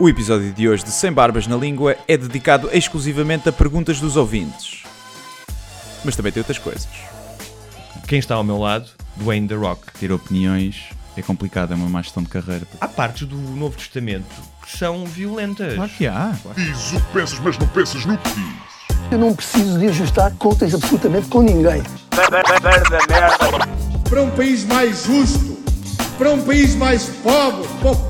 O episódio de hoje de Sem Barbas na Língua é dedicado exclusivamente a perguntas dos ouvintes. Mas também tem outras coisas. Quem está ao meu lado? Dwayne The Rock. Ter opiniões é complicado, é uma má gestão de carreira. Há partes do Novo Testamento que são violentas. Claro que há. Diz o que pensas, mas não pensas no que diz. Eu não preciso de ajustar contas absolutamente com ninguém. para um país mais justo, para um país mais pobre, po-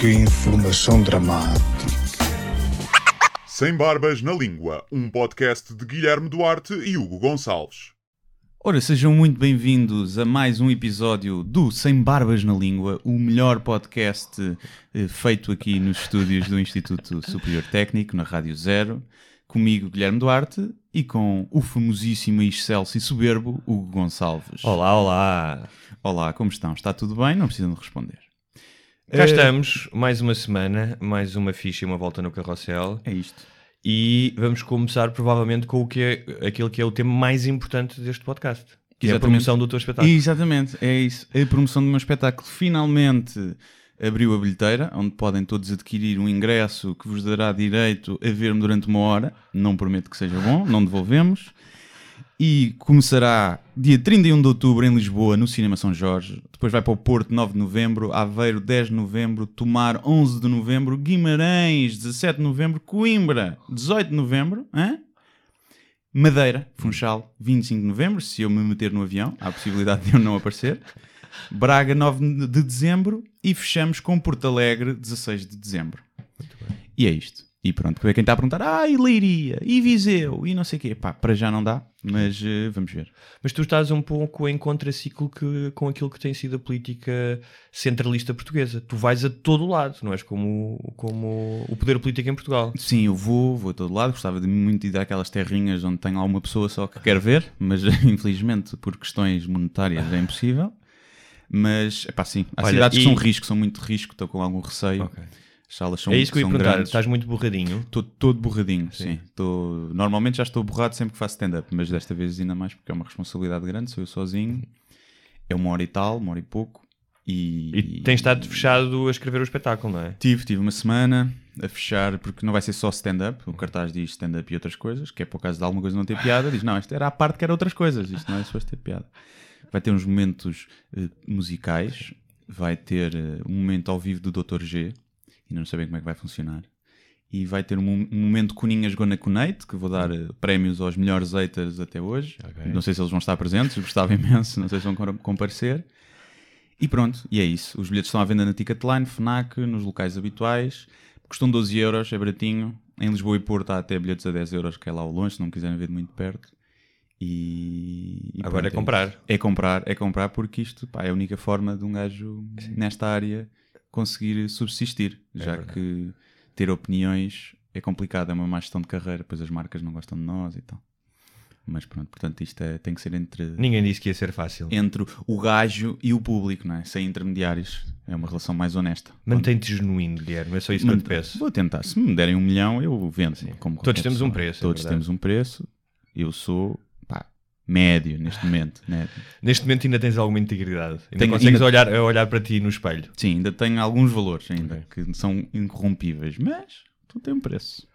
que informação dramática. Sem Barbas na Língua, um podcast de Guilherme Duarte e Hugo Gonçalves. Ora, sejam muito bem-vindos a mais um episódio do Sem Barbas na Língua, o melhor podcast eh, feito aqui nos estúdios do Instituto Superior Técnico, na Rádio Zero. Comigo, Guilherme Duarte, e com o famosíssimo, excelso e soberbo Hugo Gonçalves. Olá, olá. Olá, como estão? Está tudo bem? Não precisam de responder. Cá Eh, estamos, mais uma semana, mais uma ficha e uma volta no carrossel. É isto. E vamos começar provavelmente com o que é, aquele que é o tema mais importante deste podcast. Que é a Exatamente. promoção do teu espetáculo. Exatamente, é isso. A promoção do meu espetáculo finalmente abriu a bilheteira, onde podem todos adquirir um ingresso que vos dará direito a ver-me durante uma hora. Não prometo que seja bom, não devolvemos. E começará dia 31 de outubro em Lisboa, no Cinema São Jorge. Depois vai para o Porto, 9 de novembro. Aveiro, 10 de novembro. Tomar, 11 de novembro. Guimarães, 17 de novembro. Coimbra, 18 de novembro. Hã? Madeira, Funchal, 25 de novembro, se eu me meter no avião, há a possibilidade de eu não aparecer. Braga, 9 de dezembro e fechamos com Porto Alegre, 16 de dezembro. E é isto. E pronto, quem está a perguntar, ah, e Leiria, e Viseu, e não sei o quê. Pá, para já não dá, mas eh, vamos ver. Mas tu estás um pouco em contraciclo que, com aquilo que tem sido a política centralista portuguesa. Tu vais a todo lado, não és como, como o poder político em Portugal. Sim, eu vou, vou a todo lado, gostava de muito ir daquelas terrinhas onde tenho lá uma pessoa só que quer ver, mas infelizmente por questões monetárias é impossível. Mas, pá, sim, há Olha, cidades que e- são risco, são muito risco, estou com algum receio. As salas são, é isso que eu ia perguntar. grandes. Estás muito borradinho. Estou todo borradinho, sim. Estou- Normalmente já estou borrado sempre que faço stand-up, mas desta vez ainda mais porque é uma responsabilidade grande, sou eu sozinho. É uma hora e tal, uma hora e pouco. E, E tens estado fechado a escrever o espetáculo, não é? Tive, tive uma semana a fechar, porque não vai ser só stand-up. O cartaz diz stand-up e outras coisas, que é por causa de alguma coisa não ter piada. Diz, não, isto era a parte que era outras coisas, isto não é suposto ter piada. Vai ter uns momentos eh, musicais, vai ter eh, um momento ao vivo do Dr. G, ainda não sei bem como é que vai funcionar. E vai ter um, um momento Coninhas Gonna Connect, que vou dar eh, prémios aos melhores haters até hoje. Não sei se eles vão estar presentes, gostava imenso, não sei se vão com- comparecer. E pronto, e é isso. Os bilhetes estão à venda na Ticketline, FNAC, nos locais habituais. Custam 12 euros, é baratinho. Em Lisboa e Porto há até bilhetes a 10 euros, que é lá ao longe, se não quiserem ver de muito perto. E, e Agora é pronto, comprar. isso. É comprar, é comprar, porque isto pá, é a única forma de um gajo nesta área conseguir subsistir. já que ter opiniões é complicado, é uma má gestão de carreira, pois as marcas não gostam de nós e tal. Mas pronto, portanto isto é- tem que ser entre Ninguém disse que ia ser fácil. entre o gajo e o público, não é? Sem intermediários. É uma relação mais honesta. Mantém-te genuíno, Guilherme. É só isso que eu te peço. Vou tentar. Se me derem um milhão, eu vendo. Todos temos um preço, é Todos verdade. temos um preço. Eu sou, médio neste momento. Né? Neste momento ainda tens alguma integridade. Ainda Tenho- consegues ainda- olhar, olhar para ti no espelho. Sim, ainda tenho alguns valores ainda que são incorrompíveis, mas tudo tem um preço.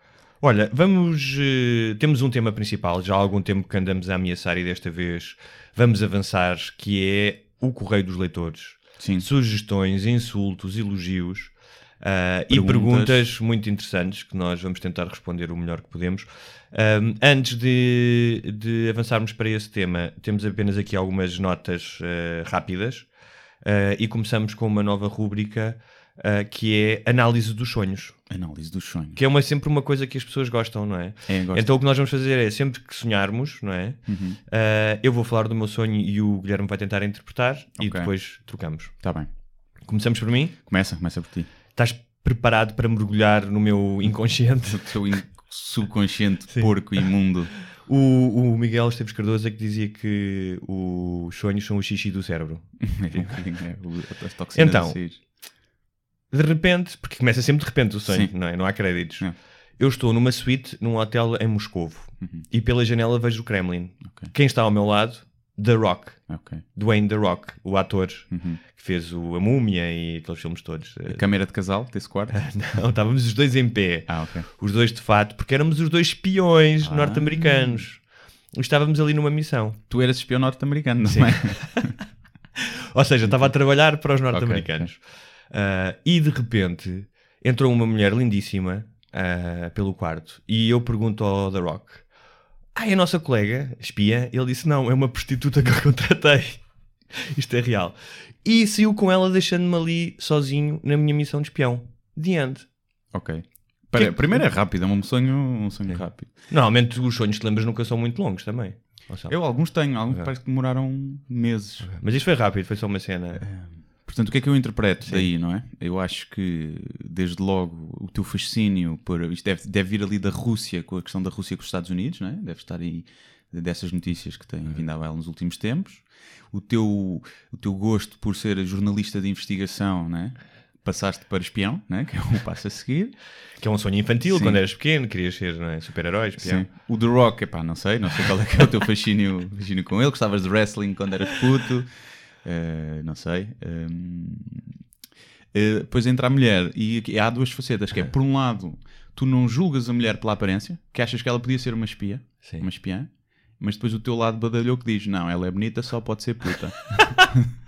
Olha, vamos. eh, temos um tema principal, já há algum tempo que andamos a ameaçar e desta vez vamos avançar, que é o correio dos leitores. Sim. Sugestões, insultos, elogios ah, e Perguntas. perguntas muito interessantes que nós vamos tentar responder o melhor que podemos. Ahm, antes de, de avançarmos para esse tema, temos apenas aqui algumas notas eh, rápidas ah, e começamos com uma nova rúbrica ah, que é análise dos sonhos. Análise dos sonhos. Que é uma, sempre uma coisa que as pessoas gostam, não é? É. Então o que nós vamos fazer é, sempre que sonharmos, não é? Uhum. Eu vou falar do meu sonho e o Guilherme vai tentar interpretar e Ok. depois trocamos. Está bem. Começamos por mim? Começa, começa por ti. Estás preparado para mergulhar no meu inconsciente. O teu in- subconsciente porco imundo. O, o Miguel Esteves Cardoso é que dizia que os sonhos são o xixi do cérebro. É, toxinas Então. De repente, porque começa sempre de repente o sonho, Sim. não é? Não há créditos. É. Eu estou numa suíte num hotel em Moscovo e pela janela vejo o Kremlin. Uhum. Ok. Quem está ao meu lado? The Rock. Ok. Dwayne The Rock, o ator Uhum. que fez o A Múmia e aqueles filmes todos. A câmera de casal desse quarto? Não, estávamos os dois em pé. Ah, ok. Os dois de fato, porque éramos os dois espiões Ah. norte-americanos. Estávamos ali numa missão. Tu eras espião norte-americano, não é? Ou seja, estava a trabalhar para os norte-americanos. Ok, Ah, e de repente entrou uma mulher lindíssima ah, pelo quarto e eu pergunto ao The Rock: Ah, é a nossa colega, espia? Ele disse: Não, é uma prostituta que eu contratei. Isto é real. E saiu com ela deixando-me ali sozinho na minha missão de espião. The end. Ok. Para- Que- Primeiro é rápido, é um sonho, um sonho rápido. Normalmente os sonhos que lembras nunca são muito longos também. Eu alguns tenho, alguns parece que demoraram meses. Mas isto foi rápido, foi só uma cena. Portanto, o que é que eu interpreto daí, não é? Eu acho que, desde logo, o teu fascínio por. Isto deve, deve vir ali da Rússia, com a questão da Rússia com os Estados Unidos, não é? Deve estar aí dessas notícias que têm vindo à baila nos últimos tempos. O teu, o teu gosto por ser jornalista de investigação, não é? Passaste para espião, não é? Que é o passo a seguir. Que é um sonho infantil Sim. quando eras pequeno, querias ser é? super-herói, espião. Sim. O The Rock, epá, não sei, não sei qual é que é o teu fascínio, fascínio com ele. Gostavas de wrestling quando eras puto, Eh, não sei. Ehm, eh, depois entra a mulher e aqui há duas facetas, que é, por um lado, tu não julgas a mulher pela aparência, que achas que ela podia ser uma espia, Sim. uma espiã, mas depois o teu lado badalhou que diz, não, ela é bonita, só pode ser puta.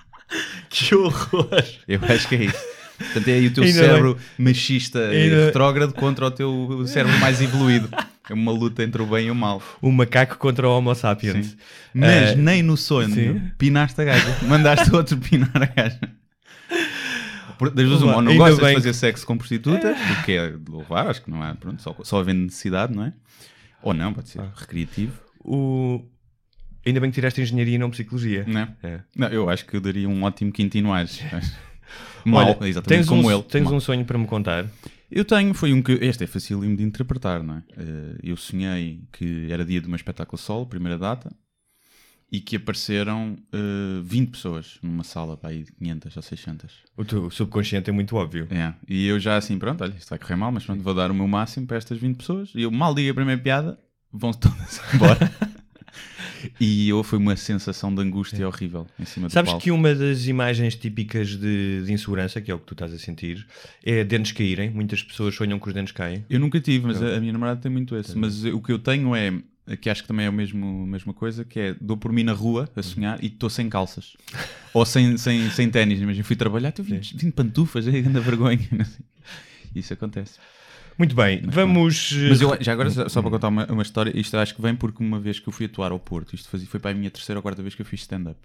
Que horror! Eu acho que é isso. Portanto, é aí o teu Ainda cérebro machista e retrógrado contra o teu cérebro mais evoluído. É uma luta entre o bem e o mal. O macaco contra o Homo sapiens. Sim. Mas Eh, nem no sonho sim. pinaste a gaja. Mandaste outro pinar a gaja. Das duas, uma, não gostas de bem fazer sexo com prostitutas, o que é de louvar, acho que não há, pronto, só, só havendo necessidade, não é? Ou não, pode ser Ah. recreativo, o... Ainda bem que tiraste engenharia e não psicologia. não é? É. Não, eu acho que eu daria um ótimo Quintino Aires. Mal, Olha, exatamente tens como um, ele. Tens Mal. um sonho para me contar? Eu tenho, foi um que. Este é facílimo de interpretar, não é? Eh, Eu sonhei que era dia de uma espetáculo solo, primeira data, e que apareceram eh, 20 pessoas numa sala, para aí de 500 ou 600. O teu subconsciente é muito óbvio. É. E eu já assim, pronto, olha, isto vai correr mal, mas pronto, vou dar o meu máximo para estas 20 pessoas. E eu mal digo a primeira piada, vão-se todas embora. E eu foi uma sensação de angústia horrível em cima Sabes palco. que uma das imagens típicas de, de insegurança, que é o que tu estás a sentir, é dentes caírem. Muitas pessoas sonham que os dentes caem. Eu nunca tive, mas a, a minha namorada tem muito esse. Mas o que eu tenho é, que acho que também é a mesmo, mesma coisa, que é, dou por mim na rua a sonhar e estou sem calças. Ou sem, sem, sem ténis. Imagina, fui trabalhar, estou vindo, vindo pantufas, é grande vergonha. Isso acontece. Muito bem, vamos. Mas eu, já agora, só só para contar uma, uma história, isto acho que vem porque uma vez que eu fui atuar ao Porto, isto fazia, foi para a minha terceira ou quarta vez que eu fiz stand-up.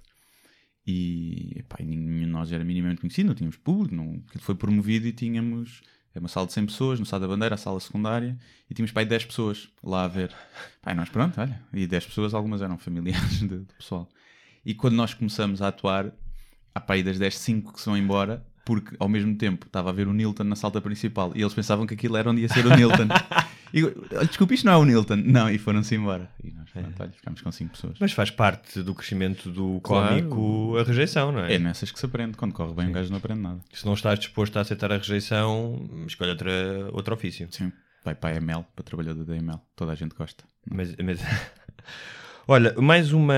E, epá, nenhum de nós era minimamente conhecido, não tínhamos público, não, aquilo foi promovido e tínhamos é uma sala de 100 pessoas, no Sá da Bandeira, a sala secundária, e tínhamos para aí 10 pessoas lá a ver. E nós, pronto, olha, e 10 pessoas, algumas eram familiares do, pessoal. E quando nós começamos a atuar, há para aí das 10, 5 que se vão embora, porque ao mesmo tempo estava a ver o Nilton na salta principal e eles pensavam que aquilo era onde ia ser o Nilton. e eu, "Olha, desculpa, isto não é o Nilton. Não, e foram-se embora. E nós, pronto, olha, ficámos com 5 pessoas. Mas faz parte do crescimento do Claro. cómico a rejeição, não é? É nessas que se aprende. Quando corre bem, um gajo não aprende nada. Se não estás disposto a aceitar a rejeição, escolhe outra, outro ofício. Sim. Vai para a ML, para trabalhador da ML. Toda a gente gosta. Mas, mas- Olha, mais uma,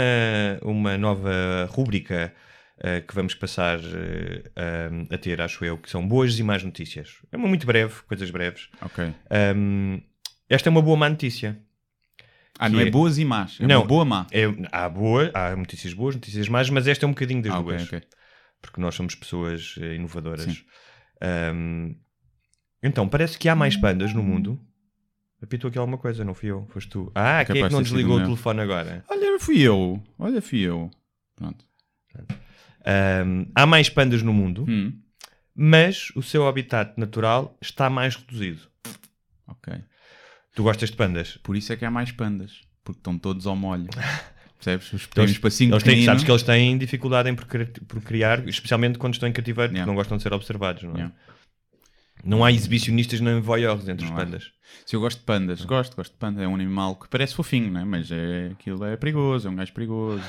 uma nova rúbrica eh, que vamos passar eh, a, a ter, acho eu, que são boas e más notícias. É uma muito breve, coisas breves. Ok. Ahm, esta é uma boa má notícia. Ah, Que não é, é- boas e más. É Não. uma boa má. É, há, boa, há notícias boas, notícias más, mas esta é um bocadinho das Ah, duas. ok. Porque nós somos pessoas eh, inovadoras. Ahm, então, parece que há mais pandas no mundo. Apitou aqui alguma coisa, não fui eu, foste tu. Ah, quem é Capaz que não desligou o telefone agora? Olha, fui eu. Olha, fui eu. Pronto. Ahm, há mais pandas no mundo, Hum. mas o seu habitat natural está mais reduzido. Ok. Tu gostas de pandas? Por isso é que há mais pandas. Porque estão todos ao molho. Percebes? Os pequenos eles têm, sabes que eles têm dificuldade em procri- procriar, especialmente quando estão em cativeiro, porque Yeah. não gostam de ser observados, não é? Yeah. Não há exibicionistas nem voyeurs entre Não os pandas. Se eu gosto de pandas, gosto, gosto de panda. É um animal que parece fofinho, né? mas é, aquilo é perigoso, é um gajo perigoso.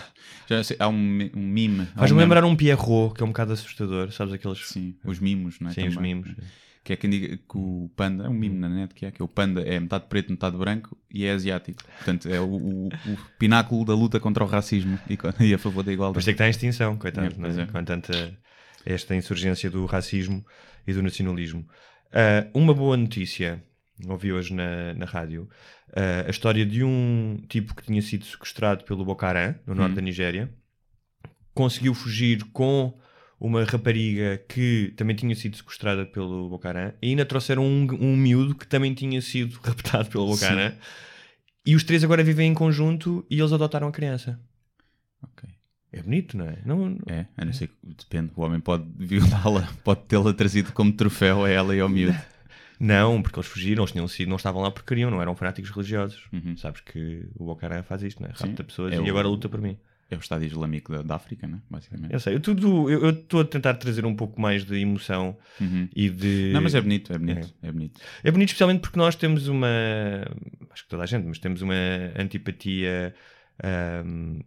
Já sei, há um, um mime. Faz-me um lembrar um Pierrot, que é um bocado assustador, sabes aqueles... Sim, os mimos, não é? Sim, os Também. mimos. Que é quem diga que o panda, é um mimo na net que é, que é o panda é metade preto, metade branco e é asiático. Portanto, é o, o- o pináculo da luta contra o racismo e, e a favor da Mas igualdade. tem que estar em extinção, coitado, É, não pois é? é. com tanta esta insurgência do racismo e do nacionalismo. Ah, uma boa notícia, ouvi hoje na, na rádio, ah, a história de um tipo que tinha sido sequestrado pelo Boko Haram, no norte da Nigéria, conseguiu fugir com uma rapariga que também tinha sido sequestrada pelo Boko Haram e ainda trouxeram um, um miúdo que também tinha sido raptado pelo Boko Sim. Haram. E os três agora vivem em conjunto e eles adotaram a criança. Ok. É bonito, não é? Não, É, a não ser que depende. O homem pode violá-la, pode tê-la trazido como troféu a ela e ao miúdo. Não, porque eles fugiram, eles tinham sido, não estavam lá porque queriam, não eram fanáticos religiosos. Uhum. Sabes que o Haram faz isto, não é? Sim. Rapta pessoas É e o- agora luta por mim. É o Estado Islâmico da, da África, né? basicamente. Eu sei, eu tudo, eu eu estou a tentar trazer um pouco mais de emoção Uhum. e de. Não, mas é bonito, é bonito, é, bonito. É bonito especialmente porque nós temos uma. Acho que toda a gente, mas temos uma antipatia ahm,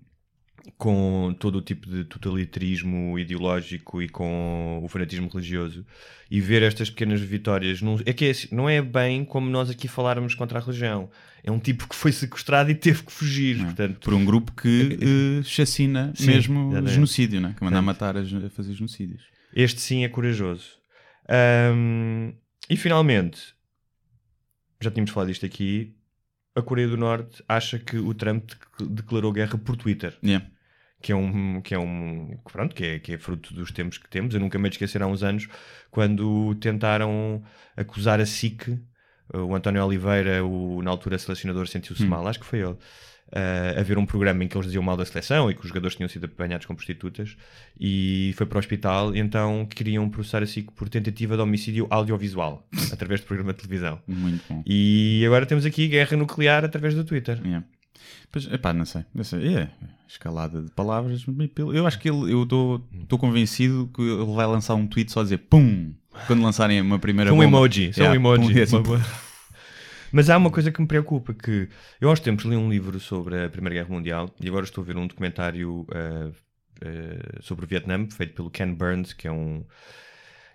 com todo o tipo de totalitarismo ideológico e com o fanatismo religioso. E ver estas pequenas vitórias. Não, é que é assim, não é bem como nós aqui falarmos contra a religião. É um tipo que foi sequestrado e teve que fugir. Portanto, Por um grupo que eh, chacina Sim, mesmo exatamente. genocídio, né? que manda matar, a, a fazer genocídios. Este sim é corajoso. Ahm, e finalmente, já tínhamos falado disto aqui, a Coreia do Norte acha que o Trump de- declarou guerra por Twitter, Yeah. Que é um que é um pronto, que é, que é fruto dos tempos que temos. Eu nunca me esquecer há uns anos quando tentaram acusar a SIC, o António Oliveira, o na altura selecionador sentiu-se mal, acho que foi ele. a ver um programa em que eles diziam mal da seleção e que os jogadores tinham sido apanhados com prostitutas e foi para o hospital, então queriam processar a SIC por tentativa de homicídio audiovisual através de programa de televisão. Muito bom. E agora temos aqui guerra nuclear através do Twitter. Yeah. Pois, epá, não sei. Não sei. É, escalada de palavras. Eu acho que ele, eu estou convencido que ele vai lançar um tweet só a dizer PUM! Quando lançarem uma primeira um bomba. emoji, só um Yeah, emoji. pum, assim, Mas há uma coisa que me preocupa, que eu uns tempos li um livro sobre a Primeira Guerra Mundial e agora estou a ver um documentário ah, ah, sobre o Vietnã, feito pelo Ken Burns, que é um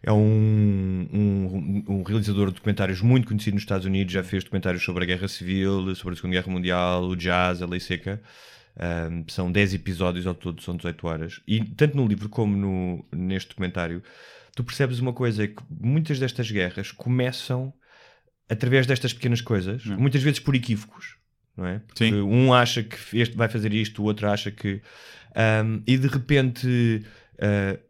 é um, um, um realizador de documentários muito conhecido nos Estados Unidos, já fez documentários sobre a Guerra Civil, sobre a Segunda Guerra Mundial, o jazz, a lei seca. Um, são 10 episódios ao todo, são 18 horas. E tanto no livro como no, neste documentário, tu percebes uma coisa, é que muitas destas guerras começam através destas pequenas coisas, muitas vezes por equívocos, não é? Porque Sim. um acha que este vai fazer isto, o outro acha que. um, e de repente, uh,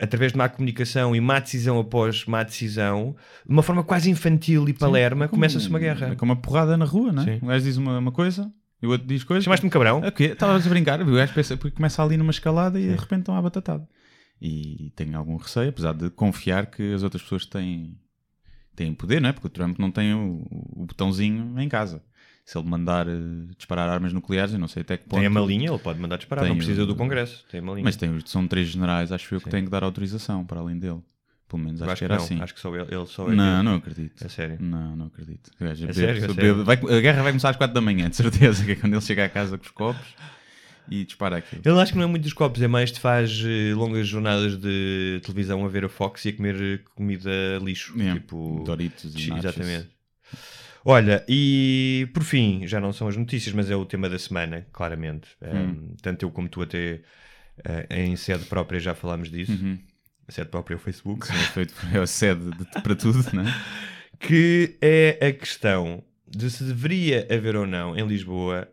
através de má comunicação e má decisão após má decisão, de uma forma quase infantil e palerma, começa-se uma guerra. É como uma porrada na rua, não é? Sim. Um gajo diz uma, uma coisa e o outro diz coisa. Chamaste-me cabrão? Ok, estavas a brincar. O gajo pensa, porque começa ali numa escalada e de repente estão à batatada. E tenho algum receio, apesar de confiar que as outras pessoas têm, têm poder, não é? Porque o Trump não tem o, o botãozinho em casa. Se ele mandar eh, disparar armas nucleares, eu não sei até que ponto. Tem a malinha, ele pode mandar disparar, Tem não precisa o- do Congresso. Tem a malinha. Mas tem, são três generais, acho eu, que Sim. têm que dar autorização para além dele. Pelo menos acho, acho que que era assim. acho que só ele, ele só é Não, ele. não acredito. É sério. Não, não acredito. É bebe- sério, é bebe- sério. vai- a guerra vai começar às 4 da manhã, de certeza, que é quando ele chega à casa com os copos e dispara aquilo. Ele acho que não é muito dos copos, é mais te faz eh, longas jornadas de televisão a ver a Fox e a comer eh, comida lixo. Yeah, Tipo, Doritos e. Exatamente. Olha, e por fim, já não são as notícias, mas é o tema da semana, claramente. Um, tanto eu como tu até eh, em sede própria já falámos disso. A sede própria é o Facebook. É feito é a sede de- para tudo, não é? que é a questão de se deveria haver ou não em Lisboa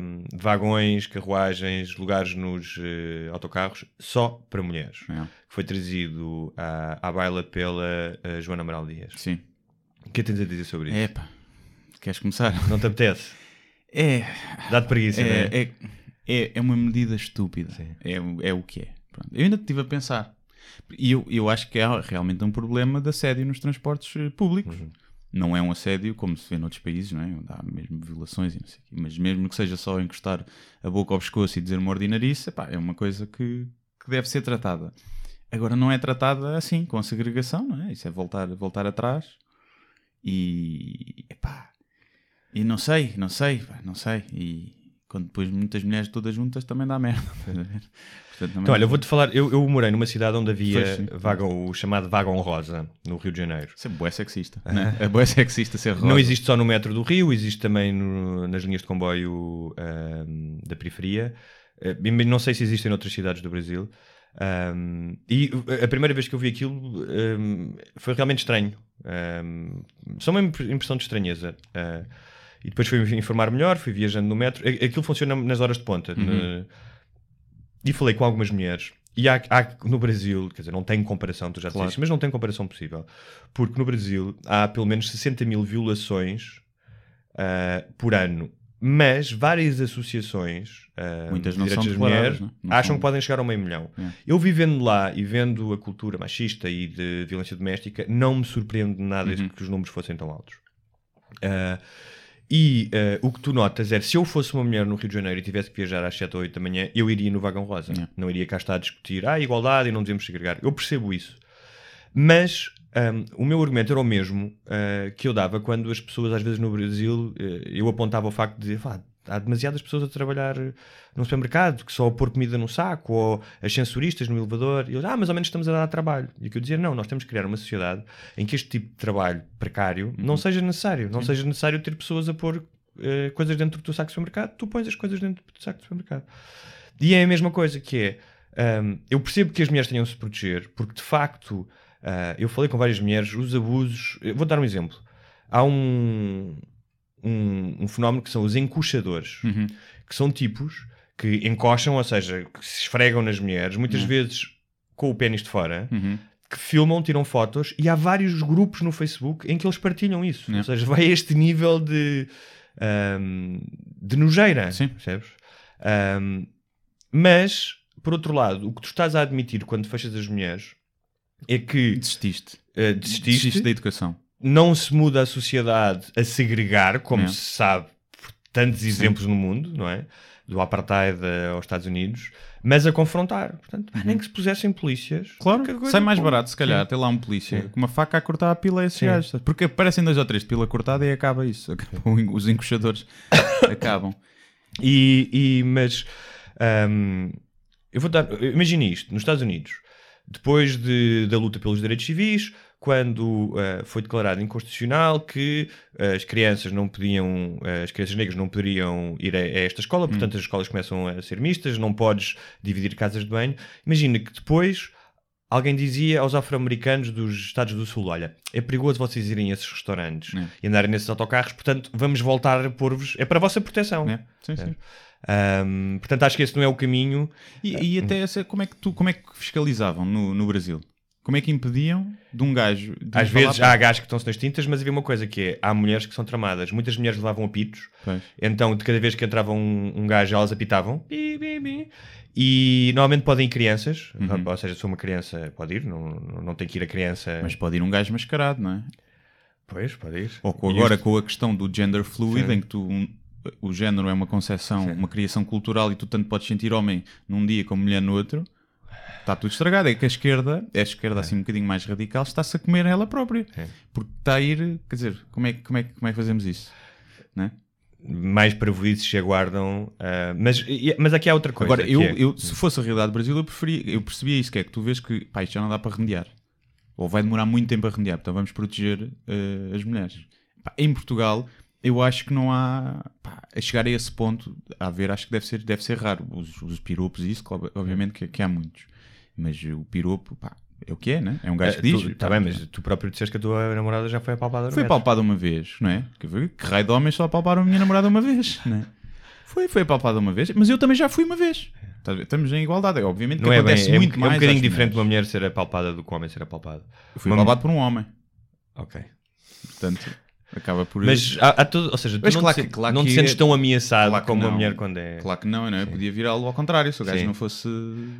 um, vagões, carruagens, lugares nos eh, autocarros só para mulheres. É, Que foi trazido à, à baila pela eh, Joana Amaral Dias. Sim. O que é que tens a dizer sobre isso? Epá, queres começar? Não te apetece? É, Dá-te preguiça, não é? é, é, é, é uma medida estúpida. É, o- é o que é. Pronto. Eu ainda estive a pensar. E eu, eu acho que há realmente um problema de assédio nos transportes eh, públicos. Não é um assédio como se vê noutros países, não é? Onde há mesmo violações e não sei o quê. Mas mesmo que seja só encostar a boca ao pescoço e dizer uma ordinarice, epá, é uma coisa que, que deve ser tratada. Agora não é tratada assim, com a segregação, não é? Isso é voltar, voltar atrás. E. Epá, e não sei, não sei, não sei. E quando depois muitas mulheres todas juntas também dá merda. Portanto, também- Então, olha, eu vou-te falar, eu, eu morei numa cidade onde havia sim. vagão, o chamado vagão rosa, no Rio de Janeiro. Isso é bué sexista. né? É bué sexista ser rosa. Não existe só no metro do Rio, existe também no- nas linhas de comboio da periferia. E não sei se existem noutras cidades do Brasil. Ahm, e a primeira vez que eu vi aquilo ahm, foi realmente estranho. Ahm, só uma impre- impressão de estranheza. Ah, e depois fui informar melhor, fui viajando no metro. Aquilo funciona nas horas de ponta. Uhum. E falei com algumas mulheres. E há, há no Brasil, quer dizer, não tem comparação, tu já Claro. disseste, mas não tem comparação possível. Porque no Brasil há pelo menos 60 mil violações ah, por ano. Mas várias associações ah, Muitas de direitos das mulheres né? Acham são- que podem chegar a meio milhão. É. Eu vivendo lá e vendo a cultura machista e de violência doméstica, não me surpreende nada Uhum. que os números fossem tão altos. Ah, e ah, o que tu notas é, se eu fosse uma mulher no Rio de Janeiro e tivesse que viajar às 7 ou 8 da manhã, eu iria no vagão rosa. É. Não iria cá estar a discutir, ah, igualdade e não devemos segregar. Eu percebo isso. Mas ahm, o meu argumento era o mesmo ah, que eu dava quando as pessoas, às vezes no Brasil, eh, eu apontava o facto de "Vá, há demasiadas pessoas a trabalhar num supermercado que só a pôr comida no saco ou as sensoristas no elevador. E eles, ah, mas ao menos estamos a dar trabalho. E o que eu dizia, não, nós temos que criar uma sociedade em que este tipo de trabalho precário não seja necessário. Não seja necessário ter pessoas a pôr eh, coisas dentro do teu saco de supermercado, tu pões as coisas dentro do saco de supermercado. E é a mesma coisa que é. hum, eu percebo que as mulheres tenham de se proteger, porque de facto, ah, eu falei com várias mulheres, os abusos. eu Vou dar um exemplo. Há um, um, um fenómeno que são os encoxadores, Uhum. que são tipos que encoxam, ou seja, que se esfregam nas mulheres, muitas vezes com o pênis de fora, Uhum. que filmam, tiram fotos, e há vários grupos no Facebook em que eles partilham isso. Ou seja, vai a este nível de, ahm, de nojeira, Sim. percebes? Ahm, mas, por outro lado, o que tu estás a admitir quando fechas as mulheres é que Desististe. ah, desististe, Desististe da educação. Não se muda a sociedade a segregar, como É. se sabe por tantos exemplos no mundo, não é? Do apartheid aos Estados Unidos, mas a confrontar. Portanto, pá, nem que se pusessem polícias. Uhum. Claro, sai mais barato, se calhar, Sim. ter lá um polícia Sim. com uma faca a cortar a pila a esses Sim. gajos. Porque aparecem dois ou três de pila cortada e acaba isso. Acabam- os encoxadores acabam. E, e- mas ahm, eu vou dar. Imagine isto: nos Estados Unidos, depois de- da luta pelos direitos civis, quando ah, foi declarado inconstitucional que ah, as crianças não podiam, ah, as crianças negras não poderiam ir a, a esta escola, portanto as escolas começam a ser mistas, não podes dividir casas de banho. Imagina que depois. Alguém dizia aos afro-americanos dos Estados do Sul: Olha, é perigoso vocês irem a esses restaurantes É. e andarem nesses autocarros, portanto, vamos voltar a pôr-vos. É para a vossa proteção. né? Sim, sim. Ahm, portanto, acho que esse não é o caminho. E, e até essa, como é que tu, como é que fiscalizavam no, no Brasil? Como é que impediam de um gajo. de Às vezes para- há gajos que estão-se nas tintas, mas havia uma coisa que é: há mulheres que são tramadas. Muitas mulheres levavam apitos, Pois. então de cada vez que entrava um, um gajo, elas apitavam. Bi, bi, bi. E normalmente podem ir crianças, Uhum. ou seja, se for uma criança, pode ir, não, não tem que ir a criança. Mas pode ir um gajo mascarado, não é? Pois, pode ir. Ou com- agora com a questão do gender fluid, Sim. em que tu, um- o género é uma concepção, Sim. uma criação cultural e tu tanto podes sentir homem num dia como mulher no outro, está tudo estragado. É que a esquerda, é a esquerda assim um bocadinho mais radical, está-se a comer ela própria. É. Porque está a ir, quer dizer, como é, que- como é, como é que fazemos isso? Né? Mais parvoíces se aguardam. ah, mas, mas aqui há outra coisa. Agora, eu, é- eu, se fosse a realidade do Brasil, eu, preferia, eu percebia isso, que é que tu vês que pá, isto já não dá para remediar. Ou vai demorar muito tempo a remediar, então vamos proteger eh, as mulheres. Pá, em Portugal, eu acho que não há... Pá, a chegar a esse ponto, a ver, acho que deve ser, deve ser raro. Os, os piropos e isso, obviamente que, que há muitos. Mas o piropo, pá, é o que é, né? É um gajo que diz. Está bem, mas tu próprio disseste que a tua namorada já foi apalpada Foi apalpada uma vez, não é? Que, que raio de homens só apalparam a minha namorada uma vez, não é? Foi, foi apalpada uma vez, mas eu também já fui uma vez. Ver? Estamos em igualdade. Obviamente Não é bem, acontece é, um- muito é um mais. bocadinho às diferente uma mulheres. mulher ser apalpada do que um homem ser apalpado. Eu fui Uma- apalpado por um homem, Ok. portanto, acaba por Mas há, há tudo, ou seja, tu Mas não, claro te, que- claro não te sentes tão ameaçado claro como uma não. mulher quando é. Claro que não, não é? Podia virá-lo ao contrário, se o gajo Sim. não fosse.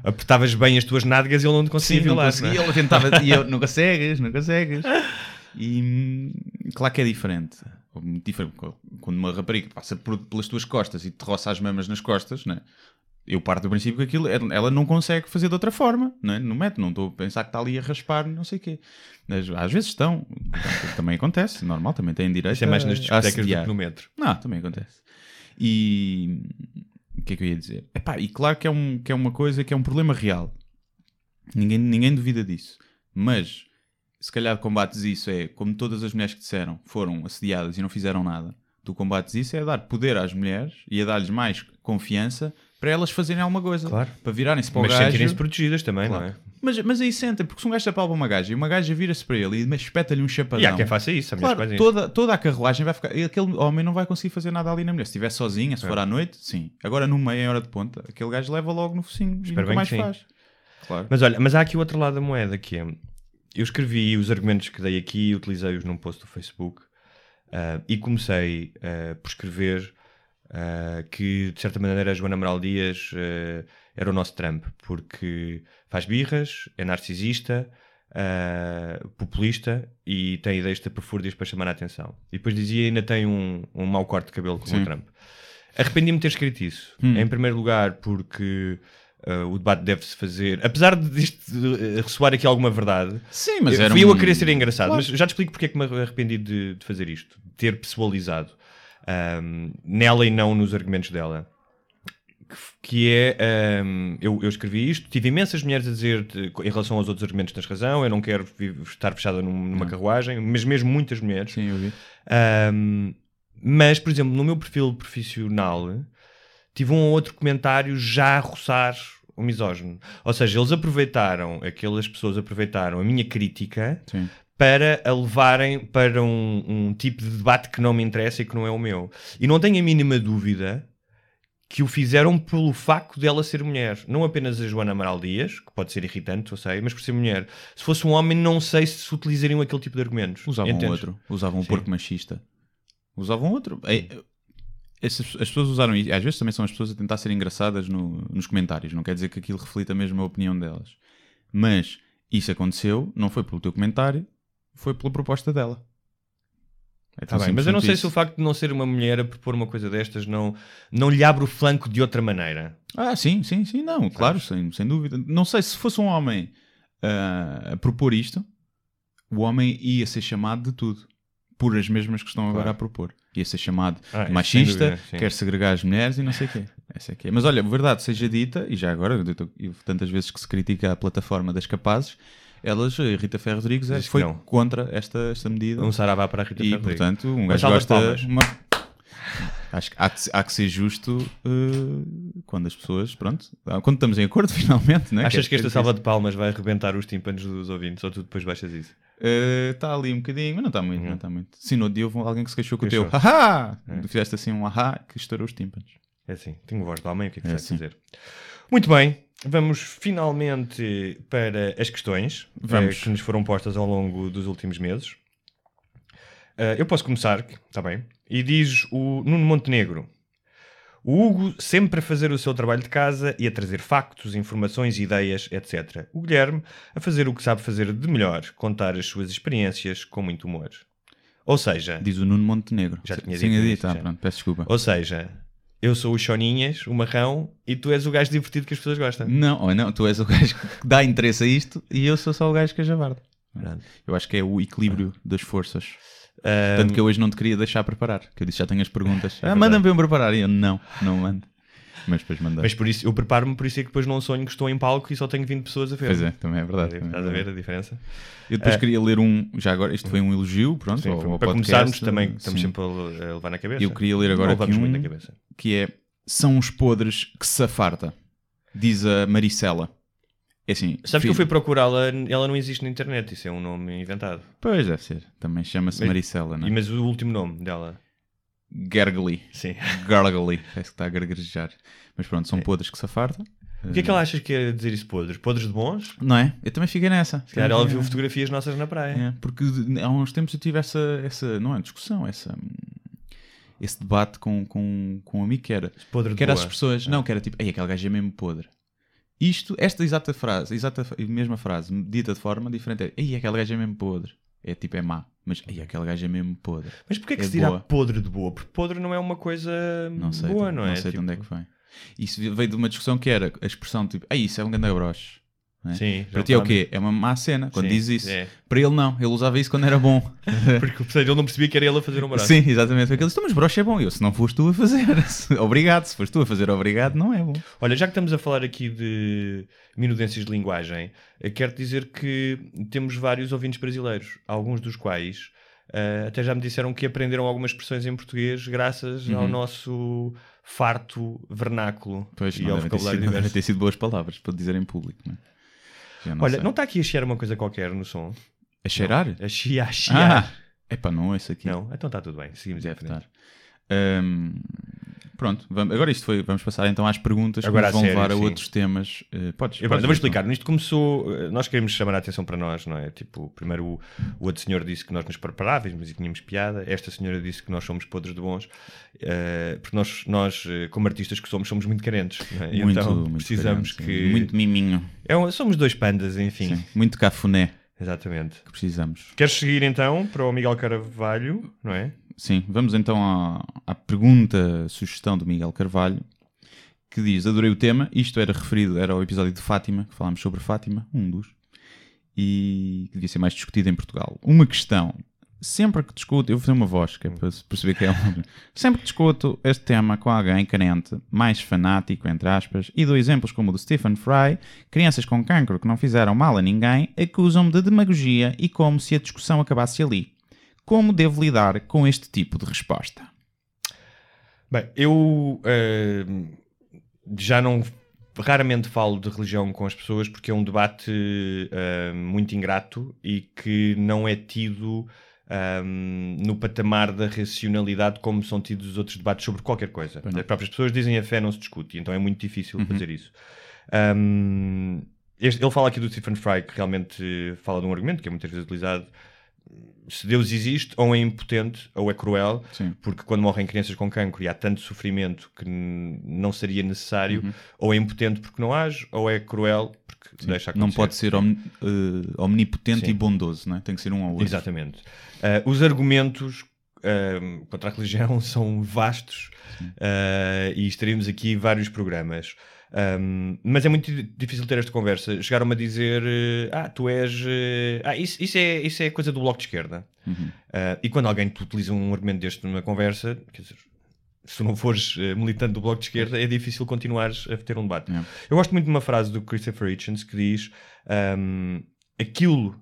Apertavas bem as tuas nádegas e ele não te conseguia Sim, não violar. não é? ele tentava, e eu, não consegues, não consegues. E hum, claro que é diferente. Muito diferente. Quando uma rapariga passa por- pelas tuas costas e te roça as mamas nas costas, né? Eu parto do princípio que aquilo, ela não consegue fazer de outra forma, não é? No método, não estou a pensar que está ali a raspar, não sei o quê. Mas, às vezes estão, também acontece, normal, também têm direito Isso é mais nas discotecas do que no metro. Não, também acontece. E o que é que eu ia dizer? Epá, e claro que é, um, que é uma coisa que é um problema real. Ninguém, ninguém duvida disso. Mas se calhar combates isso é como todas as mulheres que disseram foram assediadas e não fizeram nada. Tu combates isso é dar poder às mulheres e a dar-lhes mais confiança para elas fazerem alguma coisa. Claro. Para virarem-se para o Mas gajo. sentirem-se protegidas também, Claro. não é? Mas, mas aí sentem, porque se um gajo apalpa uma gaja e uma gaja vira-se para ele e espeta-lhe um chapadão. E há quem faça isso, mulheres Claro, toda, toda a carruagem vai ficar. Aquele homem não vai conseguir fazer nada ali na mulher. Se estiver sozinha, É. se for à noite, sim. Agora no meio, em hora de ponta, aquele gajo leva logo no focinho e Espero nunca bem mais faz. Claro. Mas olha, mas há aqui o outro lado da moeda que é. Eu escrevi os argumentos que dei aqui, utilizei-os num post do Facebook ah, e comecei ah, por escrever ah, que de certa maneira a Joana Amaral Dias ah, era o nosso Trump, porque faz birras, é narcisista, ah, populista e tem ideias tapafúrdias para chamar a atenção. E depois dizia ainda tem um, um mau corte de cabelo como Sim. o Trump. Arrependi-me de ter escrito isso. Em primeiro lugar, porque ah, o debate deve-se fazer. Apesar de disto eh, ressoar aqui alguma verdade, Sim, mas eu- era fui eu um- a querer ser engraçado. Claro. Mas já te explico porque é que me arrependi de, de fazer isto, de ter pessoalizado ahm, nela e não nos argumentos dela. Que é, ahm, eu, eu escrevi isto, tive imensas mulheres a dizer de- em relação aos outros argumentos tens razão, eu não quero estar fechada num- numa carruagem, mas mesmo muitas mulheres. Sim, eu vi. Um, mas, por exemplo, no meu perfil profissional, tive um ou outro comentário já a roçar o misógino. Ou seja, eles aproveitaram, aquelas pessoas aproveitaram a minha crítica Sim. Para a levarem para um, um tipo de debate que não me interessa e que não é o meu. E não tenho a mínima dúvida que o fizeram pelo facto dela ser mulher. Não apenas a Joana Amaral Dias, que pode ser irritante, eu sei, mas por ser mulher. Se fosse um homem, não sei se utilizariam aquele tipo de argumentos. Usavam Entendes? outro. Usavam um Sim. porco machista. Usavam outro. É, as pessoas usaram isso. Às vezes também são as pessoas a tentar ser engraçadas no- nos comentários. Não quer dizer que aquilo reflita mesmo a opinião delas. Mas isso aconteceu, não foi pelo teu comentário, foi pela proposta dela. É Tá bem, mas eu não sei isso. se o facto de não ser uma mulher a propor uma coisa destas não, não lhe abre o flanco de outra maneira. Ah, sim, sim, sim, não, claro, sem, sem dúvida. Não sei se fosse um homem ah, a propor isto, o homem ia ser chamado de tudo. Por as mesmas que estão agora Claro. a propor. Ia ser chamado Ah, machista, dúvida, quer segregar as mulheres e não sei o quê. Essa é que é. Mas olha, verdade seja dita, e já agora, tantas vezes que se critica a plataforma das capazes, elas, a Rita Ferro Rodrigues, Diz que foi contra esta, esta medida. Um saravá para a Rita E, Ferro portanto, um gajo gosta. uma- Acho que há que, há que ser justo eh, quando as pessoas, pronto, ah, quando estamos em acordo, finalmente, né? Achas que esta é salva de palmas vai arrebentar os tímpanos dos ouvintes ou tu depois baixas isso? Está ali um bocadinho, mas não está muito, não está muito. Sim, no dia houve alguém que se queixou com o teu haha! É. Tu fizeste assim um ahá que estourou os tímpanos. É assim, tenho voz de homem, o que é que É assim. dizer? Muito bem, vamos finalmente para as questões eh, Vamos. que nos foram postas ao longo dos últimos meses. Eh, eu posso começar, está bem? E diz o Nuno Montenegro. O Hugo sempre a fazer o seu trabalho de casa e a trazer factos, informações, ideias, etc. O Guilherme a fazer o que sabe fazer de melhor, contar as suas experiências com muito humor. Ou seja, Diz o Nuno Montenegro. Já tinha Sim, dito dito, ah, já. pronto, peço desculpa. ou seja, eu sou o Choninhas, o marrão, e tu és o gajo divertido que as pessoas gostam. Não, ou não, tu és o gajo que dá interesse a isto e eu sou só o gajo que é javarda. Eu acho que é o equilíbrio das forças. Ah, Tanto que eu hoje não te queria deixar preparar, que eu disse já tenho as perguntas. ah, verdade. manda-me para eu preparar. E eu não, não mando. Mas depois mandei. Mas por isso, eu preparo-me, por isso é que depois não sonho que estou em palco e só tenho 20 pessoas a ver. Pois é, também é verdade. também é Estás a ver a diferença? Eu depois É. queria ler um, já agora, isto foi um elogio, pronto, Sim, ao- ao para podcast, começarmos também, estamos sim. sempre a, levar na cabeça. Eu queria ler agora aqui um muito na cabeça. Que é São os podres que se afarta, diz a Maricela. É assim, Sabes que filho- eu fui procurá-la, ela não existe na internet, isso é um nome inventado. Pois deve ser, também chama-se Mas- Maricela, não E, é? mas o último nome dela, Gargly. sim. Gargly, parece que está a gargarejar. Mas pronto, são podres que se afarta. O que é que ela achas que é dizer isso podres? Podres de bons? Não é? Eu também fiquei nessa. Se calhar ela viu fotografias nossas na praia. É, porque há uns tempos eu tive essa, essa não é discussão, essa, esse debate com, com, com um amigo que era, Podre que era boa. as pessoas, não, que era tipo, ei, aquele gajo é mesmo podre. Isto, esta exata frase, exata a mesma frase, dita de forma diferente, é, ei, aquele gajo é mesmo podre. É tipo, é má, mas ei, aquele gajo é mesmo podre. Mas porquê é que É se dirá boa. podre de boa? Porque podre não é uma coisa Não sei, boa, de- não é? sei de onde é Tipo, que vem. Isso veio de uma discussão que era a expressão tipo, ah, isso é um grande broche. Não é? Sim, Para ti é o quê? É uma má cena quando Sim, diz isso. é. Para ele não, ele usava isso quando era bom. Porque, portanto, ele não percebia que era ele a fazer um braço. Sim, exatamente. Porque ele disse, "Então, mas broche é bom. Eu, se não foste tu a fazer, obrigado. Se foste tu a fazer obrigado, não é bom. Olha, já que estamos a falar aqui de minudências de linguagem, eh, quero dizer que temos vários ouvintes brasileiros, alguns dos quais eh, até já me disseram que aprenderam algumas expressões em português graças ao nosso farto vernáculo Pois, e não ao ter, vocabulário sido, diverso. ter sido boas palavras para dizer em público. Não é? Não Olha, sei. não está aqui a chiar uma coisa qualquer no som? A cheirar? A chiar, chiar. Ah, epá, não ouço aqui. Não? Então está tudo bem, seguimos em Deve frente. estar. Ahm, pronto, vamos, agora isto foi. Vamos passar então às perguntas Agora que nos vão sério, levar a sim. outros temas. Eh, podes, Eu, podes vou explicar. Isto começou. eh, Nós queremos chamar a atenção para nós, não é? Tipo, primeiro o, o outro senhor disse que nós nos preparávamos e tínhamos piada. Esta senhora disse que nós somos podres de bons. eh, porque nós, nós, como artistas que somos, somos muito carentes. é? Muito, então muito precisamos que. Muito miminho. É um- somos dois pandas, enfim. Sim, muito cafuné Exatamente. que precisamos. Queres seguir então para o Miguel Carvalho, não é? Sim, vamos então à, à pergunta, sugestão do Miguel Carvalho, que diz: Adorei o tema. Isto era referido, era ao episódio de Fátima, que falámos sobre Fátima, um dos, e que devia ser mais discutido em Portugal. Uma questão. Sempre que discuto, eu vou fazer uma voz, que é para perceber que é um. Sempre que discuto este tema com alguém carente, mais fanático, entre aspas, e dou exemplos como o do Stephen Fry, crianças com cancro que não fizeram mal a ninguém acusam-me de demagogia e como se a discussão acabasse ali. Como devo lidar com este tipo de resposta? Bem, eu eh, já não raramente falo de religião com as pessoas porque é um debate eh, muito ingrato e que não é tido ahm, no patamar da racionalidade como são tidos os outros debates sobre qualquer coisa. As próprias pessoas dizem a fé não se discute, então é muito difícil fazer isso. Ahm, este- ele fala aqui do Stephen Fry, que realmente fala de um argumento que é muitas vezes utilizado. Se Deus existe, ou é impotente, ou é cruel, Sim. porque quando morrem crianças com cancro e há tanto sofrimento que não seria necessário, Uhum. ou é impotente porque não age, ou é cruel porque deixa acontecer. Não pode ser omni- eh, omnipotente Sim. e bondoso, não é? Tem que ser um ao outro. Exatamente. Ah, os argumentos ah, contra a religião são vastos e estaríamos aqui vários programas. Um, mas é muito di- difícil ter esta conversa. Chegaram-me a dizer: eh, Ah, tu és. eh, ah, isso, isso, é, isso é coisa do bloco de esquerda. Uhum. Ah, e quando alguém te utiliza um argumento deste numa conversa, quer dizer, se tu não fores eh, militante do bloco de esquerda, é difícil continuares a ter um debate. É. Eu gosto muito de uma frase do Christopher Hitchens que diz: ahm, aquilo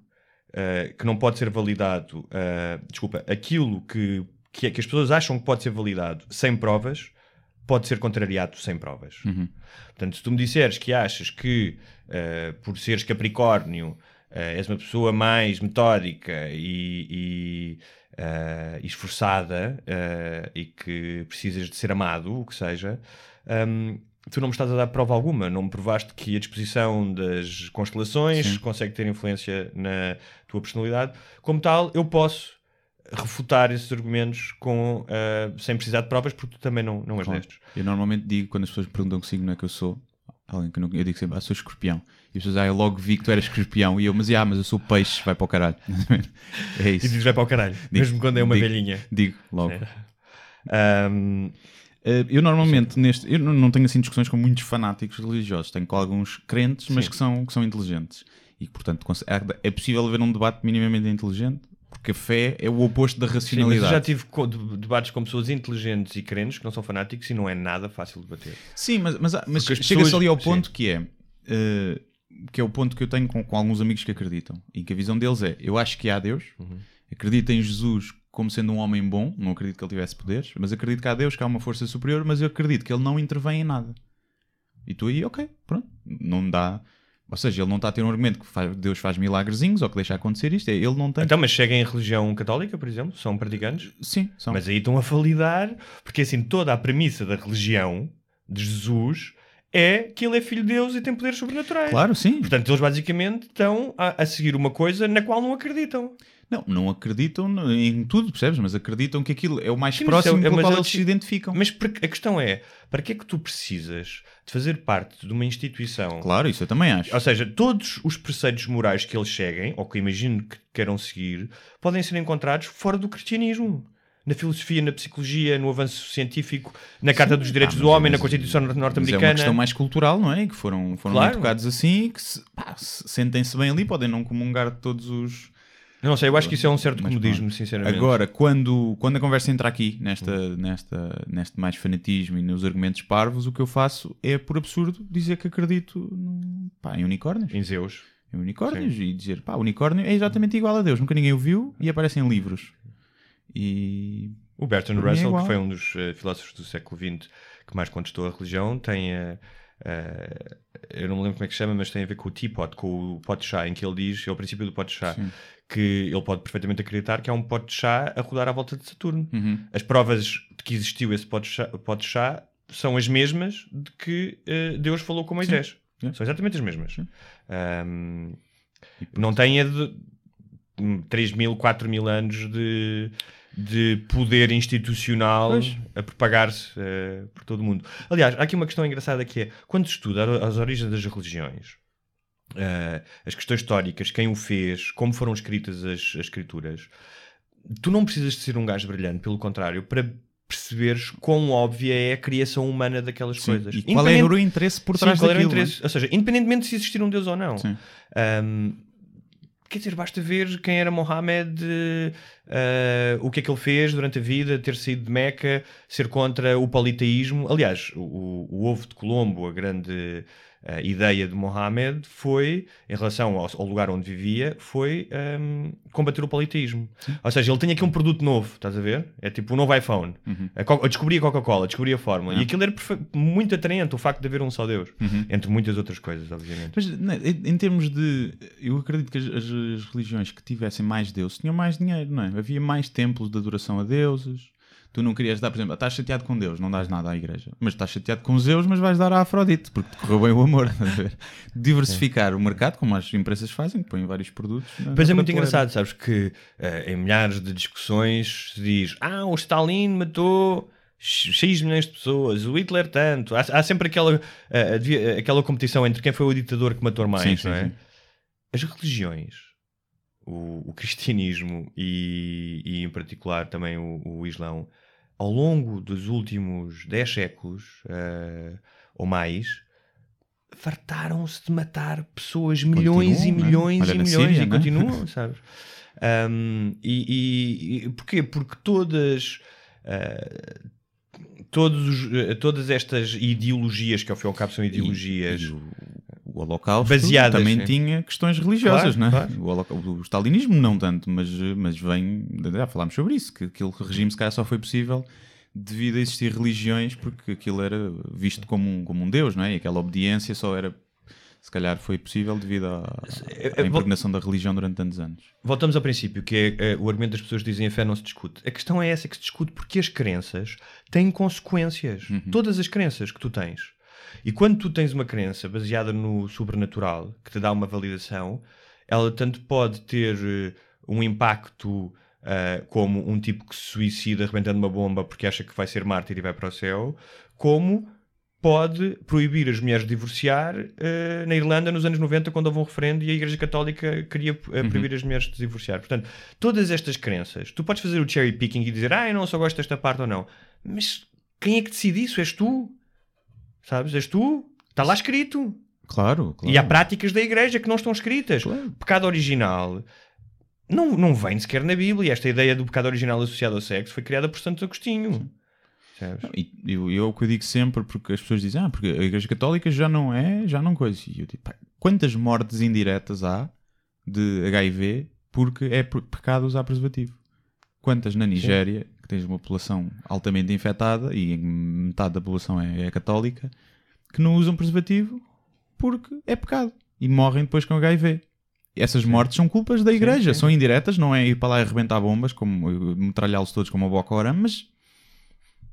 ah, que não pode ser validado, ah, desculpa, aquilo que, que, que as pessoas acham que pode ser validado sem provas, pode ser contrariado sem provas. Uhum. Portanto, se tu me disseres que achas que ah, por seres Capricórnio ah, és uma pessoa mais metódica e, e, e esforçada e que precisas de ser amado, o que seja, ahm, tu não me estás a dar prova alguma. Não me provaste que a disposição das constelações Sim. consegue ter influência na tua personalidade. Como tal, eu posso refutar esses argumentos com, ah, sem precisar de provas, porque tu também não, não és Claro. destes. Eu normalmente digo, quando as pessoas me perguntam que signo é que eu sou, alguém que eu, não, eu digo sempre, ah, sou escorpião. E as pessoas, ah, eu logo vi que tu eras escorpião. E eu, mas, ah, mas eu sou peixe, vai para o caralho. é E isso. dizes vai para o caralho, mesmo quando é uma digo- velhinha. Digo, logo. Ahm, Eh, eu normalmente, neste, eu não tenho assim discussões com muitos fanáticos religiosos. Tenho com alguns crentes, mas Sim. que são, que são inteligentes. E, portanto, é possível haver um debate minimamente inteligente, porque a fé é o oposto da sim, mas eu racionalidade. já tive debates com pessoas inteligentes e crentes que não são fanáticos e não é nada fácil de bater. Sim, mas, mas, mas Porque as chega-se pessoas- ali ao sim. ponto que é. eh, que é o ponto que eu tenho com, com alguns amigos que acreditam. E que a visão deles é: eu acho que há Deus, Uhum. acredito em Jesus como sendo um homem bom, não acredito que ele tivesse poderes, mas acredito que há Deus, que há uma força superior, mas eu acredito que ele não intervém em nada. E tu aí, ok, pronto, não dá. Ou seja, ele não está a ter um argumento que faz- Deus faz milagrezinhos ou que deixa acontecer isto, é, ele não tem. Então, mas seguem a religião católica, por exemplo? São praticantes? Sim, são. Mas aí estão a validar, porque assim, toda a premissa da religião de Jesus é que ele é filho de Deus e tem poderes sobrenaturais. Claro, sim. Portanto, eles basicamente estão a, a seguir uma coisa na qual não acreditam. Não, não acreditam em tudo, percebes? Mas acreditam que aquilo é o mais Sim, próximo é- mas qual eles- se identificam. Mas a questão é, para que é que tu precisas de fazer parte de uma instituição Claro, isso eu também acho. Ou seja, todos os preceitos morais que eles seguem, ou que imagino que queiram seguir, podem ser encontrados fora do cristianismo. na filosofia, na psicologia, no avanço científico, na Carta dos Direitos Ah, do mas- Homem, na Constituição Mas é uma norte-americana. questão mais cultural, não é? Que foram, foram Claro. educados assim, que se, sentem-se bem ali, podem não comungar todos os. Não sei, eu acho que isso é um certo Mas comodismo, sinceramente. Agora, quando, quando a conversa entra aqui, nesta, nesta, neste mais fanatismo e nos argumentos parvos, o que eu faço é, por absurdo, dizer que acredito no, pá, em unicórnios. Em Zeus. Em unicórnios e dizer, pá, unicórnio é exatamente igual a Deus, nunca ninguém o viu e aparece em livros. E O Bertrand é Russell, igual. que foi um dos eh, filósofos do século XX que mais contestou a religião, tem. eh, eh, eu não me lembro como é que se chama, mas tem a ver com o teapot, com o pote de chá, em que ele diz, é o princípio do pote de chá, Sim. que ele pode perfeitamente acreditar que há um pote de chá a rodar à volta de Saturno. Uhum. As provas de que existiu esse pote de chá, pote de chá são as mesmas de que eh, Deus falou com Moisés. Sim. São exatamente as mesmas. Ahm, não tem a de 3 mil, 4 mil anos de, de poder institucional Pois. a propagar-se eh, por todo o mundo. Aliás, há aqui uma questão engraçada que é, quando se estuda as origens das religiões, eh, as questões históricas, quem o fez, como foram escritas as, as escrituras, tu não precisas de ser um gajo brilhante, pelo contrário, para perceberes quão óbvia é a criação humana daquelas Sim, coisas. E qual era o interesse por Sim, trás qual era o daquilo? é? interesse? Ou seja, independentemente de se existir um Deus ou não. Sim. Um, quer dizer, basta ver quem era Mohammed, uh, o que é que ele fez durante a vida, ter saído de Meca, ser contra o politeísmo. Aliás, o, o ovo de Colombo, a grande uh, ideia de Mohammed foi, em relação ao, ao lugar onde vivia, foi um, combater o politeísmo. Ou seja, ele tinha aqui um produto novo, estás a ver? É tipo o novo iPhone. A Co- Eu descobri a Coca-Cola, descobri a fórmula. E aquilo era muito atraente, o facto de haver um só Deus. Entre muitas outras coisas, obviamente. Mas né, em termos de. Eu acredito que as, as- as religiões que tivessem mais deuses tinham mais dinheiro, não é? Havia mais templos de adoração a deuses. Tu não querias dar, por exemplo, estás chateado com Deus, não dás nada à igreja. Mas estás chateado com Zeus, mas vais dar à Afrodite, porque te correu bem o amor. Diversificar o mercado, como as empresas fazem, que põem vários produtos. na é muito engraçado, sabes que eh, em milhares de discussões se diz ah, o Stalin matou X milhões de pessoas, o Hitler tanto. Há, há sempre aquela, devia- aquela competição entre quem foi o ditador que matou mais, Sim, sim, não é? sim. As religiões, o, o cristianismo e, e em particular também o, o islão, ao longo dos últimos 10 séculos eh, ou mais, fartaram-se de matar pessoas milhões Continuam, e milhões e na milhões Síria, e né? continuam, sabes? Um, e, e- e porquê? Porque todas, ah, todos os- eh, todas estas ideologias, que ao fim e ao cabo são ideologias, E o, Holocausto Baseadas, também sim. tinha questões religiosas, Claro, não é? claro. O, holoca- o stalinismo não tanto, mas, mas vem. Já falámos sobre isso, que aquele regime se calhar só foi possível devido a existir religiões, porque aquilo era visto como um, como um deus, não é? E aquela obediência só era. Se calhar foi possível devido à, eu- à eu vou- impregnação da religião durante tantos anos. Voltamos ao princípio, que é eh, o argumento das pessoas que dizem a fé não se discute. A questão é essa que se discute porque as crenças têm consequências. Todas as crenças que tu tens. E quando tu tens uma crença baseada no sobrenatural, que te dá uma validação, ela tanto pode ter eh, um impacto ah, como um tipo que se suicida arrebentando uma bomba porque acha que vai ser mártir e vai para o céu, como pode proibir as mulheres de divorciar eh, na Irlanda nos anos 90, quando houve um referendo e a Igreja Católica queria eh, proibir as mulheres de divorciar. Portanto, todas estas crenças, tu podes fazer o cherry picking e dizer, ah, eu não só gosto desta parte ou não, mas quem é que decide isso? És tu? Sabes? És tu? Está lá escrito. Claro, claro. E há práticas da Igreja que não estão escritas. Claro. Pecado original não, não vem sequer na Bíblia. Esta ideia do pecado original associado ao sexo foi criada por Santo Agostinho. Não, E eu, eu é o que eu digo sempre, porque as pessoas dizem, ah, porque a Igreja Católica já não é, já não coisa. E eu digo, pá, quantas mortes indiretas há de HIV porque é pe- pecado usar preservativo? Quantas na Nigéria, que tens uma população altamente infectada e metade da população é, é católica, que não usam preservativo porque é pecado e morrem depois com HIV. Essas mortes são culpas da Igreja, sim. são indiretas, não é ir para lá e arrebentar bombas, como metralhá-los todos como o Boko Haram, mas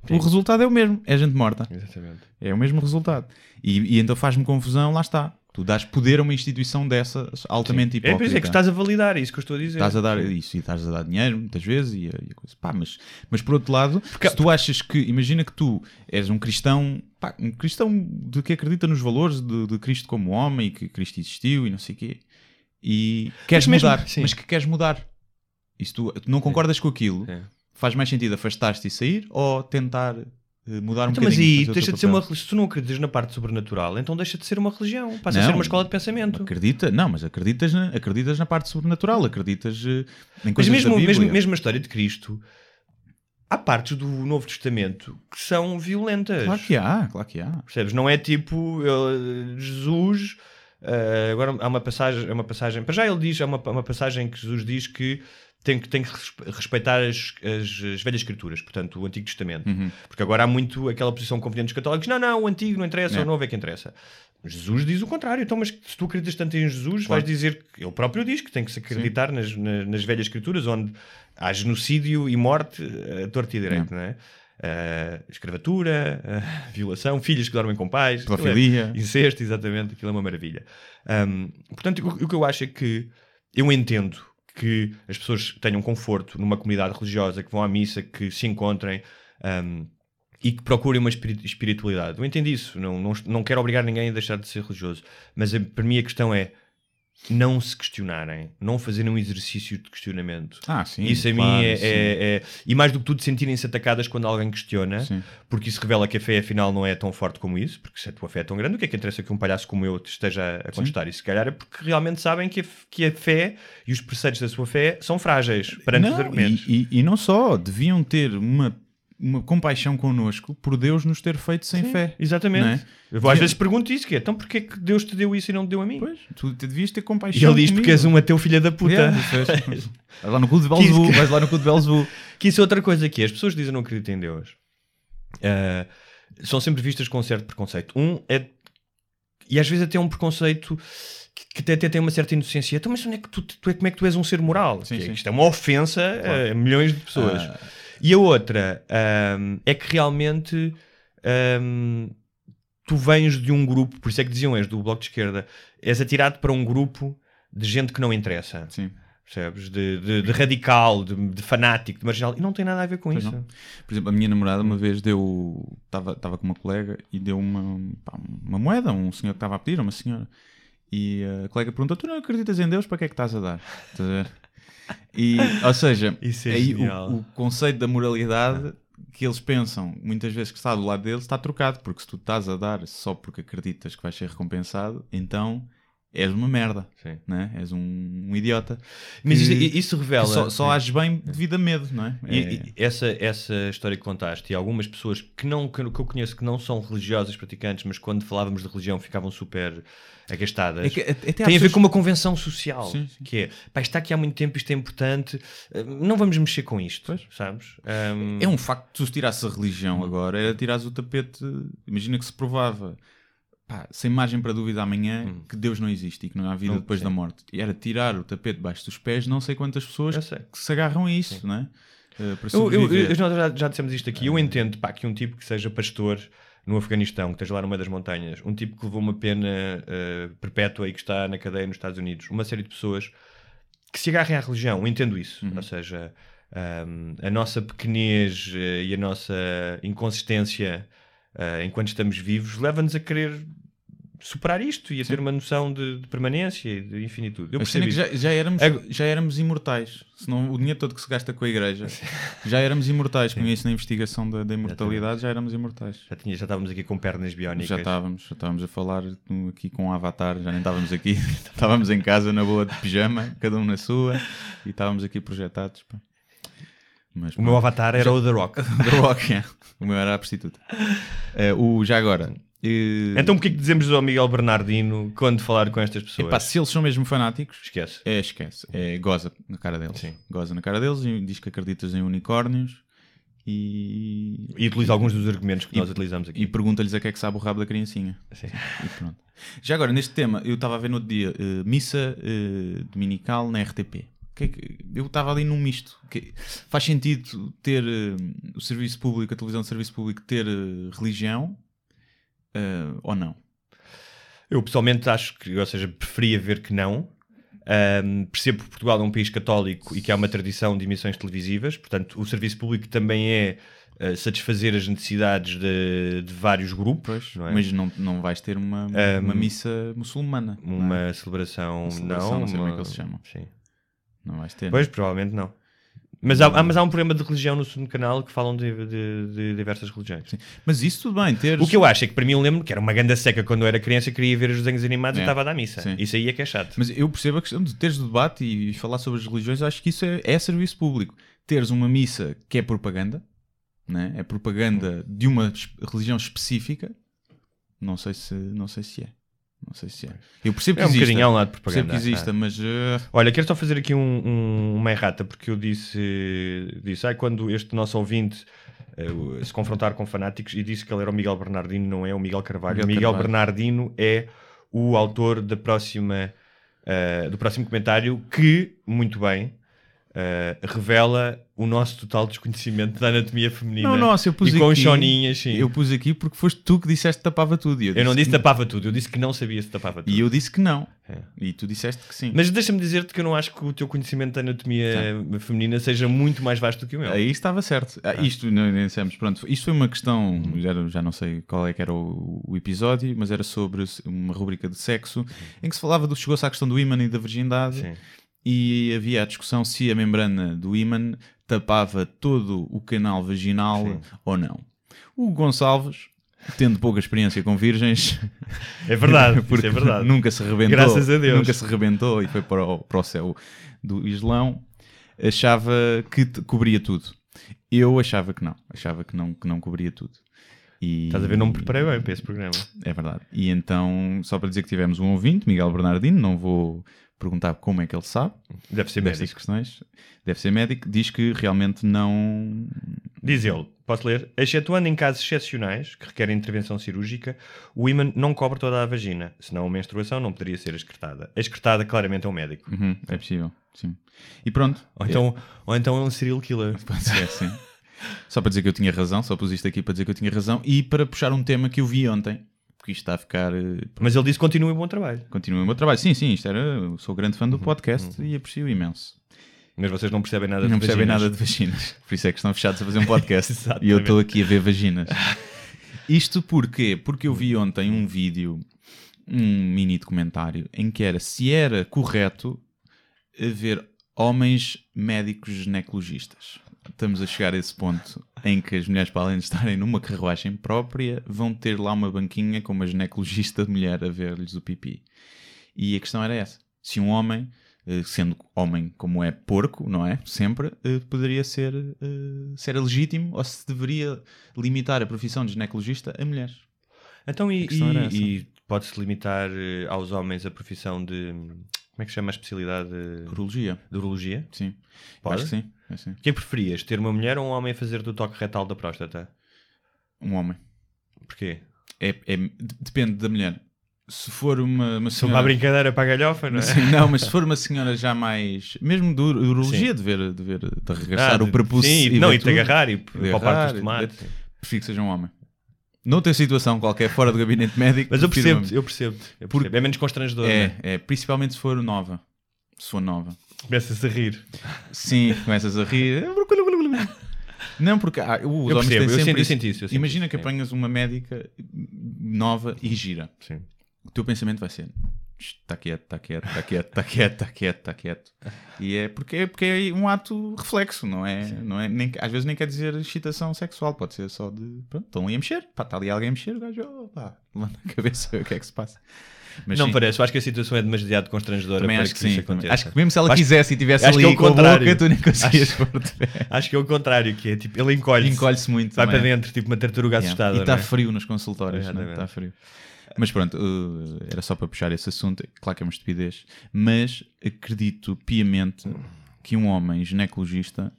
o resultado é o mesmo, é gente morta. Exatamente. É o mesmo resultado. E, e então faz-me confusão, lá está. Tu dás poder a uma instituição dessa altamente É por hipócrita. isso é que estás a validar isso que eu estou a dizer. Estás a dar isso e estás a dar dinheiro muitas vezes e, e coisa. Pá, mas, mas por outro lado, se tu achas que, imagina que tu és um cristão, pá, um cristão de que acredita nos valores de, de Cristo como homem e que Cristo existiu e não sei o quê, e queres mesmo- mudar, sim. mas que queres mudar. E se tu, tu não concordas com aquilo, É. faz mais sentido afastar-te e sair ou tentar mudar um Então, mas aí deixa de ser uma religião. Se tu não acreditas na parte sobrenatural, então deixa de ser uma religião. Passa a Não. ser uma escola de pensamento. Acredita, não, mas acreditas na, acreditas na parte sobrenatural, acreditas eh, em Mas coisas mesmo, da Bíblia. mesmo, mesmo a história de Cristo, há partes do Novo Testamento que são violentas. Claro que há, claro que há. Percebes? Não é tipo ele- Jesus. eh, agora há uma passagem, é uma passagem. Para já ele diz, há uma, uma passagem que Jesus diz que tem que, tem que respe- respeitar as, as, as velhas escrituras, portanto, o Antigo Testamento. Uhum. Porque agora há muito aquela posição conveniente dos católicos: não, não, o antigo não interessa, É. o novo é que interessa. Jesus diz o contrário. Então, mas se tu acreditas tanto em Jesus, Claro. vais dizer que ele próprio diz que tem que se acreditar nas, na- nas velhas escrituras, onde há genocídio e morte a torto e direito, não é? Ah, escravatura, ah, violação, filhos que dormem com pais, é- Pedofilia. incesto, exatamente, aquilo é uma maravilha. Ahm, portanto, o, o que eu acho é que eu entendo que as pessoas tenham conforto numa comunidade religiosa, que vão à missa, que se encontrem ahm, e que procurem uma espiri- espiritualidade. Eu entendo isso, não, não, não quero obrigar ninguém a deixar de ser religioso, mas a- para mim a questão é não se questionarem, não fazerem um exercício de questionamento. Ah, sim. isso a claro, mim é, sim. é- é- E mais do que tudo, sentirem-se atacadas quando alguém questiona, Sim. porque isso revela que a fé afinal não é tão forte como isso, porque se a tua fé é tão grande, o que é que interessa que um palhaço como eu te esteja a contestar? E se calhar é porque realmente sabem que a, que a fé e os preceitos da sua fé são frágeis perante os Não, argumentos. e, e- e não só, deviam ter uma, uma compaixão connosco por Deus nos ter feito sem fé. Exatamente. É? Eu às vezes pergunto isso, que é, então porquê que Deus te deu isso e não te deu a mim? Pois, tu te devias ter compaixão. E ele diz, comigo. porque és um ateu filha da puta. Yeah, disseste. Vais lá no cu de Belzebu, vais lá no de Belzebu. Que isso é outra coisa que é, as pessoas dizem não acreditam em Deus. Ah, são sempre vistas com um certo preconceito. Um é. E às vezes até um preconceito que, até, até tem uma certa inocência. Então, mas onde é que tu, tu é, como é que tu és um ser moral? Sim, Que é- sim. Isto é uma ofensa a milhões de pessoas. Ah. E a outra ahm, é que realmente ahm, tu vens de um grupo, por isso é que diziam és do Bloco de Esquerda, és atirado para um grupo de gente que não interessa. Sim. Percebes? De, de- de radical, de, de fanático, de marginal. E não tem nada a ver com Pois isso. não. Por exemplo, a minha namorada uma vez deu. Estava com uma colega e deu uma, pá, uma moeda a um senhor que estava a pedir, a uma senhora. E a colega perguntou: Tu não acreditas em Deus? Para que é que estás a dar? Estás a ver? E, ou seja, é aí o, o conceito da moralidade que eles pensam muitas vezes que está do lado deles está trocado, porque se tu estás a dar só porque acreditas que vais ser recompensado, então és uma merda, Sim. né? és um, um idiota. Mas que- isso, isso revela. que só, só ages bem devido a medo, não é? E- É- e essa, essa história que contaste e algumas pessoas que, não, que, eu conheço que não são religiosas praticantes, mas quando falávamos de religião ficavam super agastadas. É que Tem a ver com uma convenção social, Sim, sim. que é, pá, está aqui há muito tempo, isto é importante, eh, não vamos mexer com isto, Pois. sabes? Ahm, É um facto que tu se tirasses a religião agora, era tirares o tapete. Imagina que se provava, pá, sem margem para dúvida amanhã, que Deus não existe e que não há vida Não, depois sim. da morte. E era tirar o tapete debaixo dos pés, não sei quantas pessoas sei. que se agarram a isso, não é? Eh, para Eu, eu- nós já, já dissemos isto aqui. Eu entendo pá, que um tipo que seja pastor no Afeganistão, que esteja lá no meio das montanhas, um tipo que levou uma pena eh, perpétua e que está na cadeia nos Estados Unidos, uma série de pessoas que se agarrem à religião, eu entendo isso. Ou seja, ahm, a nossa pequenez eh, e a nossa inconsistência eh, enquanto estamos vivos leva-nos a querer superar isto e a ter uma noção de, de permanência e de infinitude. Eu percebo é já, já, éramos, já éramos imortais. Senão o dinheiro todo que se gasta com a igreja, já éramos imortais. Com isso na investigação da, da imortalidade, já éramos imortais. Já, tinha, já estávamos aqui com pernas biónicas. Já estávamos, já estávamos a falar aqui com o Avatar, já nem estávamos aqui, estávamos em casa na boa de pijama, cada um na sua, e estávamos aqui projetados. pá. Mas, O meu avatar era o The Rock. The Rock, é. o meu era a prostituta. Eh, o, já agora, eh, Então, o que é que dizemos ao Miguel Bernardino quando falar com estas pessoas? epá, se eles são mesmo fanáticos, Esquece. é, esquece, é, goza na cara deles. Sim. Goza na cara deles e diz que acreditas em unicórnios e, E utiliza alguns dos argumentos que nós utilizamos aqui. e pergunta-lhes a que é que sabe o rabo da criancinha. Sim. E. Já agora, neste tema, eu estava a ver no outro dia eh, missa dominical na RTP. É eu estava ali num misto. Faz sentido ter eh, o serviço público, a televisão de serviço público, ter eh, religião eh, ou não? Eu pessoalmente acho que, ou seja, preferia ver que não. Ahm, percebo que Portugal é um país católico e que há uma tradição de emissões televisivas, portanto, o serviço público também é satisfazer as necessidades de, de vários grupos, não é? Mas não, não vais ter uma, uma missa muçulmana. é? uma celebração, Uma celebração, não, não sei como é que uma- eles chamam. Sim. Não vais ter. Pois, provavelmente não. Mas há, mas há um programa de religião no segundo canal que falam de, de- de diversas religiões. Mas isso tudo bem, ter. O que eu acho é que para mim eu lembro que era uma ganda seca quando eu era criança, queria ver os desenhos animados e É. estava a dar missa. Sim. Isso aí é que é chato. Mas eu percebo a questão de teres o debate e falar sobre as religiões, acho que isso é, é serviço público. Teres uma missa que é propaganda, né? é propaganda de uma religião específica, não sei se, não sei se é. Não sei se é. Eu percebo que É um exista. bocadinho ao lado de percebo propaganda. que exista, ah. mas eh, Olha, quero só fazer aqui um, um- uma errata, porque eu disse, disse ai, quando este nosso ouvinte eh, se confrontar com fanáticos e disse que ele era o Miguel Bernardino, não é o Miguel Carvalho. Miguel o Miguel Carvalho. Bernardino é o autor da próxima, eh, do próximo comentário que, muito bem, eh, revela o nosso total desconhecimento da anatomia feminina. Não, nossa, eu pus e com aqui- choninhas, sim. eu Eu, pus aqui porque foste tu que disseste que tapava tudo. E eu, não disse que- tapava tudo, eu disse que não sabia se tapava tudo. E eu disse que não. É. E tu disseste que sim. Mas deixa-me dizer-te que eu não acho que o teu conhecimento da anatomia feminina seja muito mais vasto do que o meu. Aí estava certo. Ah, isto, não, nem dissemos, pronto, isto foi uma questão, já, já não sei qual é que era o, o episódio, mas era sobre uma rubrica de sexo em que se falava do chegou-se à questão do ímã e da virgindade Sim. E havia a discussão se a membrana do ímã tapava todo o canal vaginal Sim. ou não. O Gonçalves, tendo pouca experiência com virgens, É verdade, isso porque é verdade. nunca se rebentou, Graças a Deus. nunca se rebentou e foi para o, para o céu do Islão, achava que cobria tudo. Eu achava que não, achava que não, que não cobria tudo. E, Estás a ver, não me preparei bem para esse programa. É verdade. E então, só para dizer que tivemos um ouvinte, Miguel Bernardino, não vou perguntar como é que ele sabe Deve ser médico. questões, deve ser médico, diz que realmente não. Diz ele, posso ler? Excetuando em casos excepcionais, que requerem intervenção cirúrgica, o ímã não cobre toda a vagina, senão a menstruação não poderia ser excretada. A excretada claramente é um médico. Uhum, é possível, sim. E pronto. Ou então, ou então é um serial killer. Pode ser, sim. Só para dizer que eu tinha razão, só pus isto aqui para dizer que eu tinha razão e para puxar um tema que eu vi ontem, porque isto está a ficar. eh, Mas ele disse continue o bom trabalho. Continua o meu trabalho. Sim, sim, isto era. Eu sou grande fã do podcast e aprecio imenso. Mas vocês não percebem nada Não de percebem vaginas. nada de vaginas. Por isso é que estão fechados a fazer um podcast. E eu estou aqui a ver vaginas. Isto porquê? Porque eu vi ontem um vídeo, um mini documentário, em que era se era correto haver homens médicos ginecologistas. Estamos a chegar a esse ponto em que as mulheres, para além de estarem numa carruagem própria, vão ter lá uma banquinha com uma ginecologista de mulher a ver-lhes o pipi. E a questão era essa. Se um homem, eh, sendo homem como é porco, não é? Sempre, eh, poderia ser, eh, ser legítimo ou se deveria limitar a profissão de ginecologista a mulheres. Então, e, e- e pode-se limitar aos homens a profissão de. Como é que se chama a especialidade de, Urologia, de urologia? sim. Pode? Acho que sim. É sim. O que preferias? Ter uma mulher ou um homem a fazer do toque retal da próstata? Um homem. Porquê? É, é- de- depende da mulher. Se for uma, uma senhora... para a brincadeira para a galhofa, não é? Sim, não, mas se for uma senhora já mais. Mesmo de ur- urologia, de ver, de ver, de arregaçar Ah, o prepúcio. Sim, e não, e te agarrar e palpar os tomates. Prefiro que seja um homem. Noutra situação qualquer, fora do gabinete médico. Mas eu percebo, uma- eu percebo. eu percebo. É menos constrangedor, É, né? é, principalmente se for nova. Se for nova. Começa-se a rir. Sim, começas a rir. Não, porque ah, os Eu percebo, eu eu sinto isso, eu sinto Imagina isso, que sim. apanhas uma médica nova e gira. Sim. O teu pensamento vai ser está quieto, está quieto, está quieto, está quieto, está quieto, está quieto. E é porque, é porque é um ato reflexo, não é? Não é nem, às vezes nem quer dizer excitação sexual, pode ser só de pronto, estão ali a mexer, pá, está ali alguém a mexer, o gajo, oh, pá, levanta a cabeça, o que é que se passa. Mas não sim, parece, eu acho que a situação é demasiado constrangedora também para acho que, que, isso aconteça. Acho que mesmo se ela Acho- quisesse e tivesse que ali é o com a contrário. boca, tu nem conseguias Acho-. Acho que é o contrário, que é tipo, ele encolhe-se. Encolhe-se muito. Vai também. para dentro, tipo uma tartaruga Yeah. assustada. E está é? frio nos consultórios, é? Está frio. Mas pronto, uh, era só para puxar esse assunto. Claro que é uma estupidez, mas acredito piamente que um homem ginecologista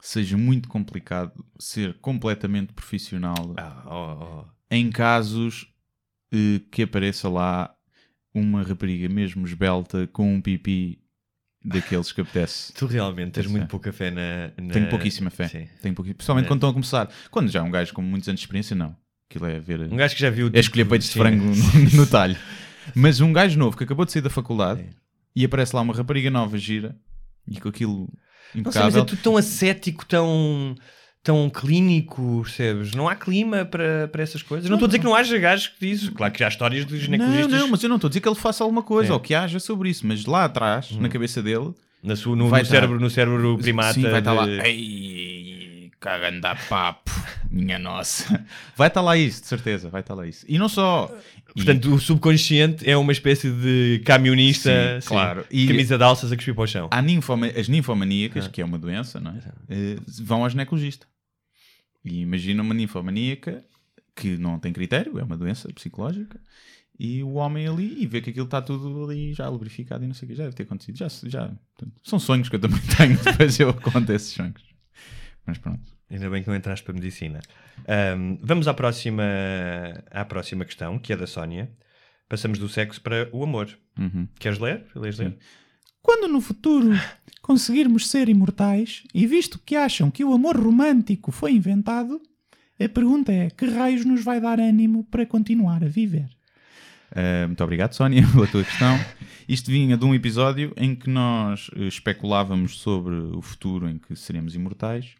seja muito complicado ser completamente profissional Ah, oh, oh. em casos que apareça lá uma rapariga mesmo esbelta com um pipi daqueles que apetece. Tu realmente tens muito é. pouca fé na. na- Tenho pouquíssima fé. Sim. Tenho pouqui- Principalmente É. quando estão a começar. Quando já é um gajo com muitos anos de experiência, não. Aquilo é ver. Um gajo que já viu. É escolher peitos de frango no, no talho. Mas um gajo novo que acabou de sair da faculdade É. e aparece lá uma rapariga nova gira e com aquilo Não sei, mas impecável. é tudo tão ascético, tão, tão clínico, percebes? Não há clima para, para essas coisas. Não estou a dizer que não haja gajos que diz. Claro que já há histórias dos não, ginecologistas. não, mas eu não estou a dizer que ele faça alguma coisa. Hum. ou que haja sobre isso. Mas lá atrás, na cabeça dele, Na sua, no, no cérebro, no cérebro primata. Sim, vai estar lá. de- Ei, caganda papo, minha nossa. Vai estar lá isso, de certeza, vai estar lá isso. E não só. e- Portanto, o subconsciente é uma espécie de camionista, Sim, claro. E- camisa de alças a cuspir para o chão. ninfoma- as ninfomaníacas, que é uma doença, não é? Eh, vão ao ginecologista. E imagina uma ninfomaníaca que não tem critério, é uma doença psicológica, e o homem ali e vê que aquilo está tudo ali já lubrificado e não sei o que, já deve ter acontecido. Já, já, portanto, são sonhos que eu também tenho, depois eu conto esses sonhos. Mas pronto. Ainda bem que não entraste para a medicina. Ahm, vamos à próxima, à próxima questão, que é da Sónia. Passamos do sexo para o amor. Uhum. Queres ler? Lês ler? Quando no futuro conseguirmos ser imortais, e visto que acham que o amor romântico foi inventado, a pergunta é: que raios nos vai dar ânimo para continuar a viver? Uh, muito obrigado, Sónia, pela tua questão. Isto vinha de um episódio em que nós eh, especulávamos sobre o futuro em que seremos imortais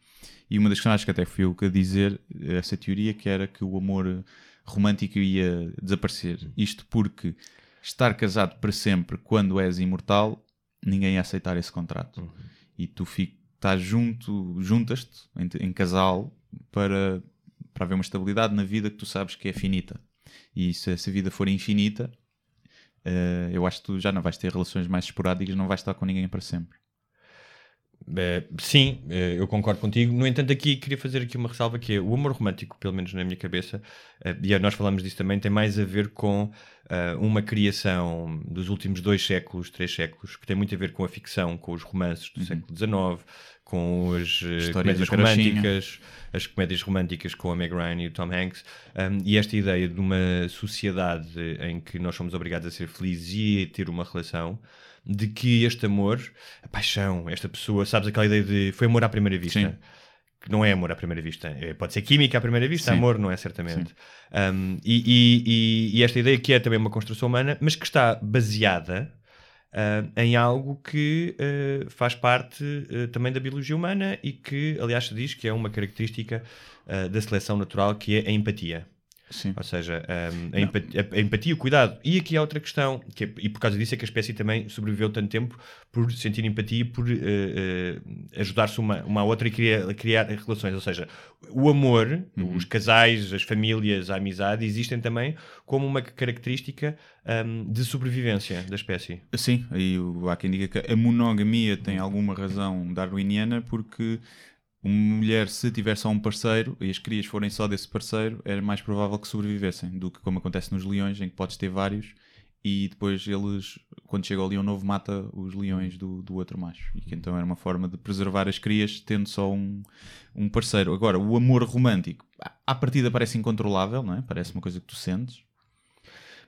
e uma das questões que até fui eu a dizer eh, essa teoria que era que o amor romântico ia desaparecer. Isto porque estar casado para sempre quando és imortal, ninguém ia aceitar esse contrato. E tu estás junto, juntas-te em, em casal para, para haver uma estabilidade na vida que tu sabes que é finita. E se essa vida for infinita, eh, eu acho que tu já não vais ter relações mais esporádicas, não vais estar com ninguém para sempre. Eh, sim, eh, eu concordo contigo. No entanto, aqui queria fazer aqui uma ressalva que é o amor romântico, pelo menos na minha cabeça, eh, e nós falamos disso também, tem mais a ver com uma criação dos últimos dois séculos, três séculos, que tem muito a ver com a ficção, com os romances do século XIX, com as comédias românticas, as comédias românticas com a Meg Ryan e o Tom Hanks, um, e esta ideia de uma sociedade em que nós somos obrigados a ser felizes e a ter uma relação, de que este amor, a paixão, esta pessoa, sabes aquela ideia de foi amor à primeira vista? Sim. Que não é amor à primeira vista, É- pode ser química à primeira vista, Sim. amor não é certamente. Um, e, e- e- e esta ideia que é também uma construção humana, mas que está baseada ah, em algo que ah, faz parte ah, também da biologia humana e que, aliás, se diz que é uma característica ah, da seleção natural, que é a empatia. Sim. Ou seja, um, a, empatia, a empatia, o cuidado. E aqui há outra questão, que é- e por causa disso é que a espécie também sobreviveu tanto tempo por sentir empatia, por eh, eh, ajudar-se uma, uma à outra e criar, criar relações. Ou seja, o amor, os casais, as famílias, a amizade existem também como uma característica um, de sobrevivência da espécie. Sim, aí há quem diga que a monogamia tem alguma razão darwiniana porque uma mulher, se tiver só um parceiro e as crias forem só desse parceiro, é mais provável que sobrevivessem do que como acontece nos leões, em que podes ter vários e depois eles, quando chega o leão novo, mata os leões do, do outro macho. E que então era uma forma de preservar as crias tendo só um, um parceiro. Agora, o amor romântico, à partida parece incontrolável, não é? Parece uma coisa que tu sentes.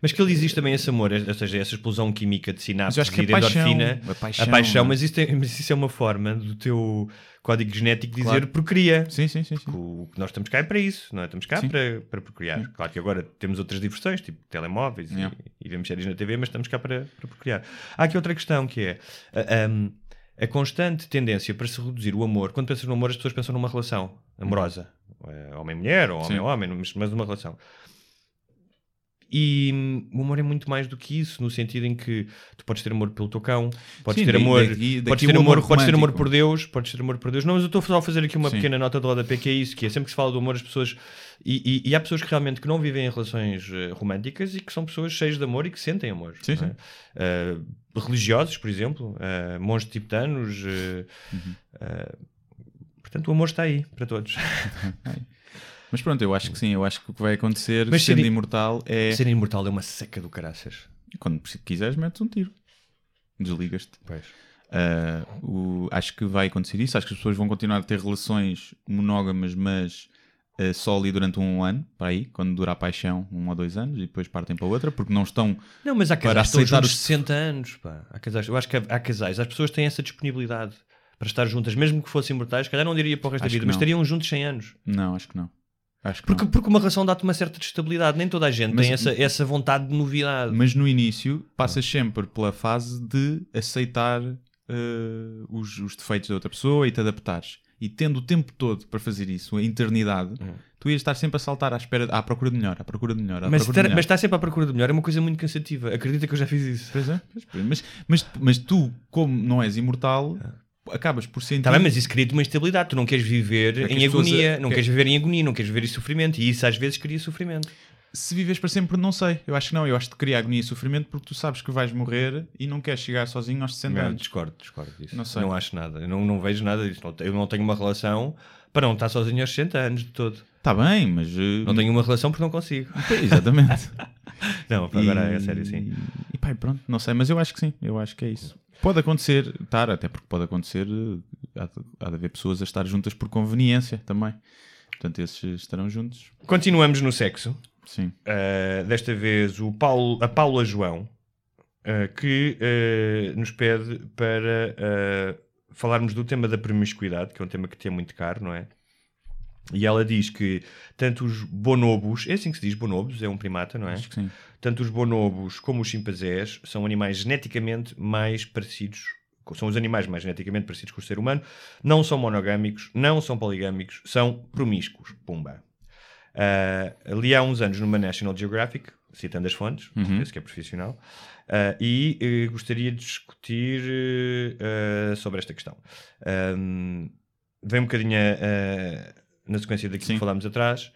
Mas que ele existe também esse amor, ou seja, essa explosão química de sinapses acho que e a de paixão, endorfina. a paixão, a paixão é? mas, isso tem- mas isso é uma forma do teu código genético dizer Claro. procria. Sim, sim, sim. sim. O que nós estamos cá é para isso, não é? Estamos cá Sim. para, para procriar. Claro que agora temos outras diversões, tipo telemóveis e- Yeah. e, vemos séries na TV, mas estamos cá para, para procriar. Há aqui outra questão que é a, um, a constante tendência para se reduzir o amor. Quando pensas no amor, as pessoas pensam numa relação amorosa, É homem-mulher ou Sim. homem-homem, mas, mas uma relação. E o amor é muito mais do que isso, no sentido em que tu podes ter amor pelo teu cão, podes Sim, ter amor, daqui- podes daqui ter o amor, amor podes ter amor por Deus, podes ter amor por Deus. Não, mas eu estou só a fazer aqui uma Sim. pequena nota de rodapé que é isso, que é sempre que se fala do amor, as pessoas e, e- e há pessoas que realmente que não vivem em relações eh, românticas e que são pessoas cheias de amor e que sentem amor. Sim, é? Eh, religiosos, por exemplo, uh, monges tibetanos. eh, Uhum. portanto, o amor está aí para todos. Mas pronto, eu acho que sim, eu acho que o que vai acontecer Mas sendo ser- imortal é Ser imortal é uma seca do caraças. quando quiseres metes um tiro. Desligas-te. Pois. Ah, o- acho que vai acontecer isso. Acho que as pessoas vão continuar a ter relações monógamas, mas ah, só ali durante um ano, para aí, quando dura a paixão, um ou dois anos, e depois partem para outra, porque não estão. Não, mas há Para casais que estão os- 60 anos. Pá. Há casais, eu acho que há, casais, as pessoas têm essa disponibilidade para estar juntas, mesmo que fossem imortais, se calhar não diria para o resto Acho da vida, mas estariam juntos 100 anos. Não, acho que não. Porque, não. porque uma relação dá-te uma certa estabilidade. Nem toda a gente Mas- tem essa, essa vontade de novidade. Mas no início passas sempre pela fase de aceitar ah, os, os defeitos da outra pessoa e te adaptares. e tendo o tempo todo para fazer isso, a eternidade, tu ias estar sempre a saltar à espera, à procura de melhor, à procura de melhor, à Mas, procura de melhor. mas estar sempre à procura do melhor é uma coisa muito cansativa. Acredita que eu já fiz isso. Pois é. Mas, mas, mas tu, como não és imortal, acabas por sentir. Está Tá bem, mas isso cria-te uma instabilidade. Tu não queres viver É que em as pessoas- agonia, não que- queres viver em agonia, não queres viver em sofrimento. E isso às vezes cria sofrimento. Se vives para sempre, não sei. Eu acho que não. Eu acho que cria agonia e sofrimento porque tu sabes que vais morrer e não queres chegar sozinho aos 60 Não, anos. discordo, discordo disso. Não sei. Não acho nada. Eu não, não vejo nada disso. Eu não tenho uma relação para não estar sozinho aos 60 anos de todo. Está bem, mas. eh, Não tenho uma relação porque não consigo. Exatamente. Não, agora é sério, sim. E pá, e pronto, não sei, mas eu acho que sim, eu acho que é isso. Pode acontecer, estar, até porque pode acontecer, eh, há de, há de haver pessoas a estar juntas por conveniência também. Portanto, esses estarão juntos. Continuamos no sexo. Sim. Uh, desta vez o Paulo, a Paula João, uh, que uh, nos pede para falarmos do tema da promiscuidade, que é um tema que te é muito caro, não é? E ela diz que tanto os bonobos, é assim que se diz bonobos, é um primata, não é? Acho que sim. Tanto os bonobos como os chimpanzés são animais geneticamente mais parecidos, são os animais mais geneticamente parecidos com o ser humano, não são monogâmicos, não são poligâmicos, são promíscuos. Pumba. Uh, ali há uns anos numa National Geographic, citando as fontes, penso que é profissional, uh, e uh, gostaria de discutir uh, sobre esta questão. Um, vem um bocadinho uh, na sequência daquilo Sim. que falámos atrás.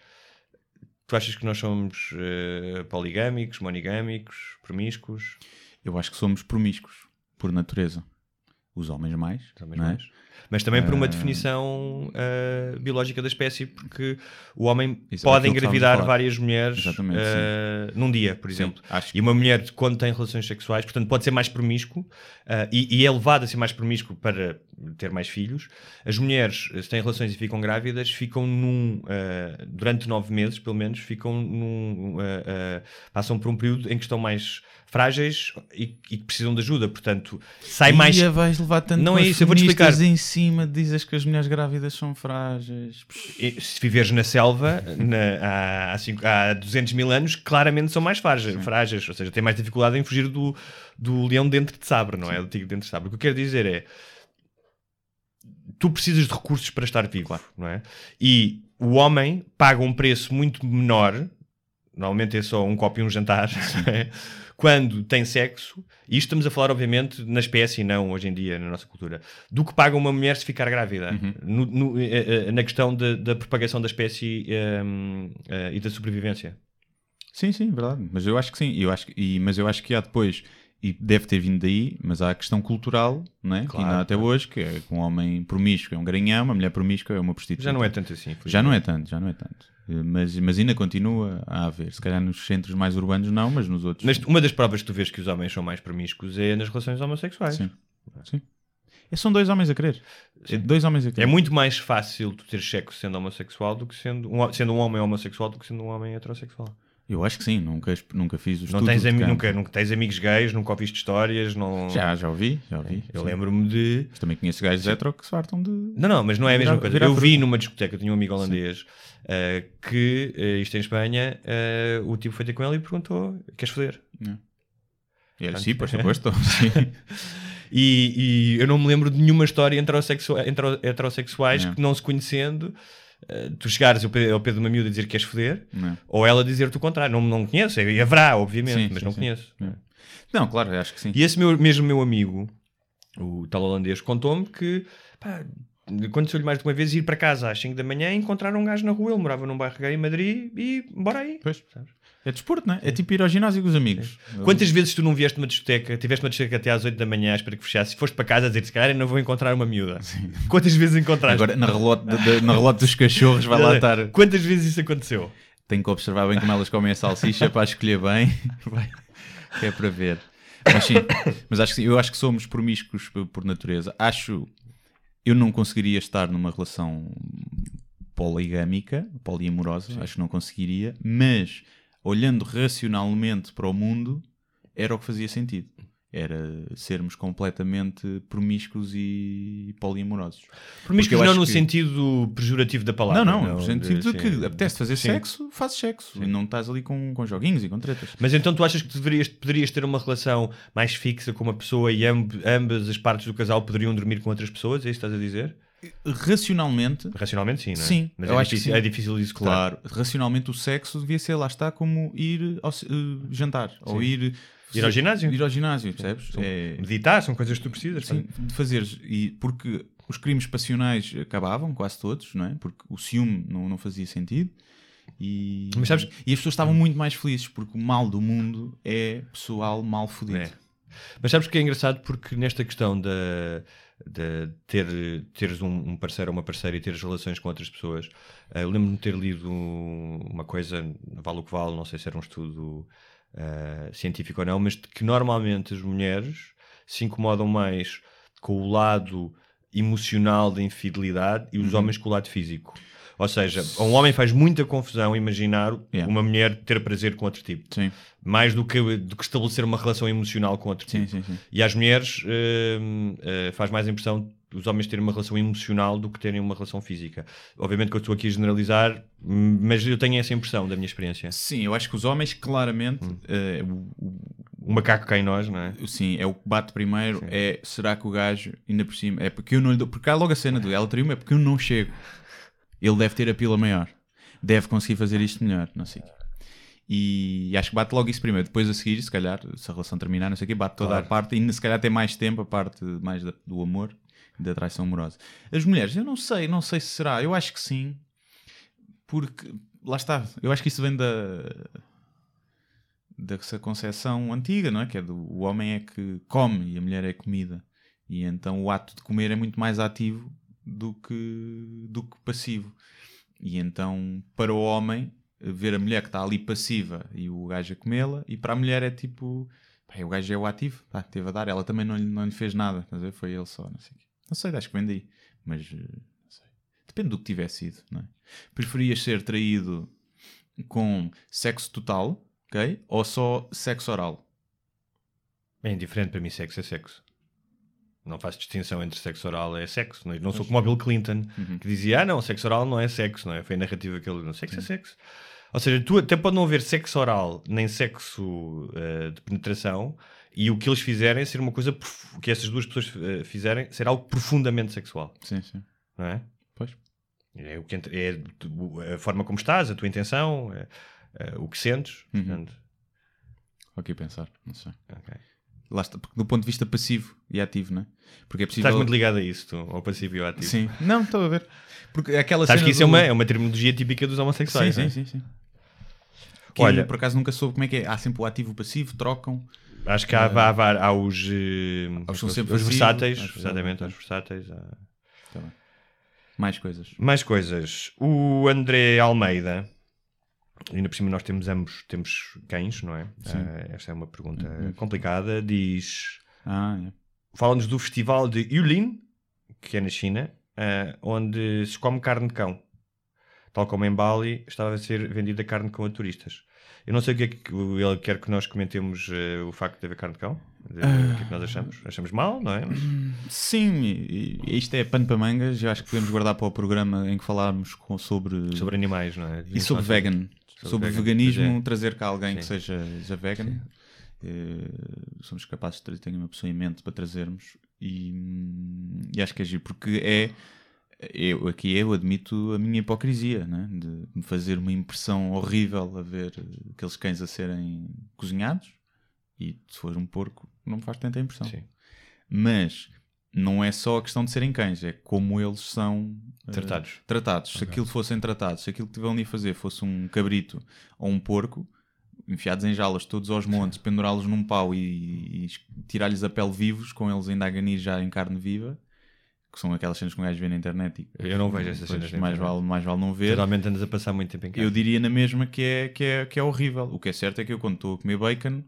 Tu achas que nós somos uh, poligâmicos, monogâmicos, promíscuos? Eu acho que somos promíscuos, por natureza. Os homens mais. Os homens é? mais. Mas também por uma Ah. definição uh, biológica da espécie, porque o homem Isso é pode a engravidar várias mulheres uh, num dia, por Sim, exemplo. que- E uma mulher, quando tem relações sexuais, portanto, pode ser mais promíscuo uh, e, e é levada a ser mais promíscuo para ter mais filhos. As mulheres, se têm relações e ficam grávidas, ficam num. durante nove meses, pelo menos, ficam num. passam por um período em que estão mais frágeis e, e que precisam de ajuda. Portanto, sai mais. Ia, vais levar tanto Não é isso, eu vou-te feministas explicar. Cima, dizes que as mulheres grávidas são frágeis. E Se viveres na selva na- há, cinco- há 200 mil anos, claramente são mais frágeis, frágeis, ou seja, têm mais dificuldade em fugir do, do leão dentro de sabre, não é? Do tigre dentro de sabre. O que eu quero dizer é tu precisas de recursos para estar vivo, não é? E o homem paga um preço muito menor, normalmente é só um copo e um jantar, não é? Quando tem sexo, e isto estamos a falar, obviamente, na espécie e não hoje em dia, na nossa cultura, do que paga uma mulher se ficar grávida, no- no- eh, eh, na questão da, da propagação da espécie ehm, eh, e da sobrevivência. Sim, sim, verdade. Mas eu acho que sim. Eu acho que, e, mas eu acho que há depois, e deve ter vindo daí, mas há a questão cultural, não é? que Claro, ainda há até hoje, que é que um homem promíscuo é um garanhão, uma mulher promíscua é uma prostituta. Já não é tanto assim. Já não é tanto, já não é tanto. Eh, Mas, mas ainda continua a haver. Se calhar nos centros mais urbanos não, mas nos outros. Mas uma das provas que tu vês que os homens são mais promíscuos é nas relações homossexuais. Sim. sim. É, São dois homens a querer. É dois homens a querer. É muito mais fácil tu ter sexo sendo homossexual do que sendo um, sendo um homem homossexual do que sendo um homem heterossexual. Eu acho que sim, nunca, nunca fiz o Não tens, nunca, nunca tens amigos gays, nunca ouviste histórias, não... Já, já ouvi, já ouvi. Eu sim. lembro-me de... Mas também conheço gajos hetero que se fartam de. Não, não, mas não é a mesma Virar- coisa. virar Eu vi numa discoteca, eu tinha um amigo holandês eh, que, eh, isto em Espanha, eh, o tipo foi ter com ele e perguntou: queres foder? E era, sim, por suposto. sim. E, e eu não me lembro de nenhuma história hetero- heterossexuais Não. que não se conhecendo, eh, tu chegares ao pé, ao pé de uma miúda e dizer que queres foder, Não. ou ela dizer-te o contrário. Não, não conheço, e haverá, obviamente, Sim, mas sim, não sim. conheço. É. Não, claro, acho que sim. E esse meu, mesmo meu amigo, o tal holandês, contou-me que pá, aconteceu-lhe mais de uma vez ir para casa às 5 da manhã e encontrar um gajo na rua. Ele morava num bairro gay em Madrid e bora aí. Pois. É desporto, não é? É tipo ir ao ginásio com os amigos. Quantas vezes tu não vieste uma discoteca, tiveste uma discoteca até às 8 da manhã espera que fechasse, e foste para casa a dizer se calhar não vou encontrar uma miúda? Quantas vezes encontraste? Agora, na relote, da- na relote dos cachorros, vai lá estar. Quantas vezes isso aconteceu? Tenho que observar bem como elas comem a salsicha para escolher bem. Que é para ver. Mas sim, mas acho que, sim, eu acho que somos promíscuos por, natureza. Acho. Eu não conseguiria estar numa relação poligâmica, poliamorosa, acho que não conseguiria, mas olhando racionalmente para o mundo, era o que fazia sentido. Era sermos completamente promíscuos e poliamorosos. Promíscuos não no que- sentido pejorativo da palavra. Não, não, no de- sentido de sim. que apetece fazer Sim. sexo, fazes sexo. E não estás ali com, com joguinhos e com tretas. Mas então tu achas que deverias, poderias ter uma relação mais fixa com uma pessoa e amb- ambas as partes do casal poderiam dormir com outras pessoas? É isso que estás a dizer? Racionalmente, Racionalmente, sim, não é? Sim, Mas eu é, acho que difícil, sim. é difícil de executar. claro, racionalmente o sexo devia ser, lá está, como ir ao, eh, jantar. Ou ir... Ir ao ginásio. Ir ao ginásio, percebes? São- É, Meditar são coisas que tu precisas. Sim, de fazeres. E porque os crimes passionais acabavam, quase todos, não é? Porque o ciúme não, não fazia sentido. E, Mas sabes- e as pessoas estavam muito mais felizes, porque o mal do mundo é pessoal mal fodido. É. Mas sabes que é engraçado porque nesta questão de, de ter, teres um, um parceiro ou uma parceira e teres relações com outras pessoas, eh, eu lembro-me de ter lido uma coisa, vale o que vale, não sei se era um estudo eh, científico ou não, mas que normalmente as mulheres se incomodam mais com o lado emocional da infidelidade e os homens com o lado físico. Ou seja, a um homem faz muita confusão imaginar Yeah. uma mulher ter prazer com outro tipo Sim, mais do que, do que estabelecer uma relação emocional com outro sim, tipo. sim. sim. E às mulheres hum, eh, faz mais impressão os homens terem uma relação emocional do que terem uma relação física. Obviamente que eu estou aqui a generalizar, hum, mas eu tenho essa impressão da minha experiência. Sim, eu acho que os homens, claramente, Hum. eh, o, o- O macaco cai em nós, não é? sim, é o que bate primeiro. É será que o gajo, ainda por cima, é porque eu não lhe dou. Porque há logo a cena do ela traiu-me, é porque eu não chego. Ele deve ter a pila maior, deve conseguir fazer isto melhor, não sei. quê. E acho que bate logo isso primeiro. Depois a seguir, se calhar, se a relação terminar, não sei o quê, bate toda Claro. a parte e se calhar tem mais tempo a parte mais da- do amor e da traição amorosa. As mulheres, eu não sei, não sei se será. Eu acho que sim, porque lá está. Eu acho que isso vem da dessa concepção antiga, não é? Que é do o homem é que come e a mulher é comida. E então o ato de comer é muito mais ativo do que, do que passivo. E então, para o homem, ver a mulher que está ali passiva e o gajo a comê-la, e para a mulher é tipo, pá, o gajo é o ativo, pá, teve a dar, ela também não lhe, não lhe fez nada, ver? foi ele só, não sei. Não sei, acho que vem daí, mas eh, não sei. Depende do que tivesse sido, não é? Preferias ser traído com sexo total, ok? Ou só sexo oral? É indiferente para mim, sexo é sexo. Não faço distinção entre sexo oral e sexo. Não, é? não sou como o Bill Clinton, que dizia, ah não, sexo oral não é sexo, não é? Foi a narrativa que ele... Não, sexo é sexo. Ou seja, tu até pode não haver sexo oral, nem sexo eh, de penetração, e o que eles fizerem ser uma coisa... que essas duas pessoas eh, fizerem ser algo profundamente sexual, Sim, sim. não é? Pois. É, o que é a forma como estás, a tua intenção, é, é, o que sentes. Uhum. portanto, Vou aqui pensar, não sei. ok. Lá está, porque do ponto de vista passivo e ativo, não é? Porque é possível... Estás muito ligado a isso, tu, ao passivo e ao ativo. Sim, não, estou a ver. Porque aquela Sabes que isso é do- uma, é uma terminologia típica dos Sim, homossexuais. sim, é? sim, sim. Que Olha- eu, por acaso nunca soube como é que é. Há sempre o ativo e o passivo, trocam. Acho que há, há, há, há os, são os, os passivos, versáteis, acho exatamente, os versáteis. há- Tá. Mais coisas. Mais coisas. O André Almeida, ainda por cima nós temos ambos temos cães, não é? Ah, esta é uma pergunta Uhum. complicada. Diz: Ah, é. fala-nos do festival de Yulin, que é na China, ah, onde se come carne de cão. Tal como em Bali, estava a ser vendida carne de cão a turistas. Eu não sei o que é que ele quer que nós comentemos eh, o facto de haver carne de cão. De- O que é que nós achamos? Achamos mal, não é? Mas- Sim, isto é pano para mangas. Eu acho que podemos guardar para o programa em que falarmos com- sobre, sobre animais, não é? e sobre vegan. Sobre, vegan, veganismo, trazer cá alguém que Sim. seja, seja vegan. Eh, somos capazes de ter tenho uma pessoa em mente para trazermos e, hum, e acho que é giro, porque é eu, aqui eu admito a minha hipocrisia né? de me fazer uma impressão horrível a ver aqueles cães a serem cozinhados e se for um porco não me faz tanta impressão Sim. mas não é só a questão de serem cães, é como eles são eh, Tratados. tratados. Se aquilo fossem tratados, se aquilo que tiveram ali a fazer fosse um cabrito ou um porco, enfiados em jalas todos aos montes, pendurá-los num pau e, e tirar-lhes a pele vivos, com eles ainda a ganir já em carne viva, que são aquelas cenas que um gajo vê na internet. E, Eu não vejo essas cenas na mais vale, mais vale não ver. Geralmente andas a passar muito tempo em casa. Eu diria na mesma que é, que, é, que é horrível. O que é certo é que eu, quando estou a comer bacon,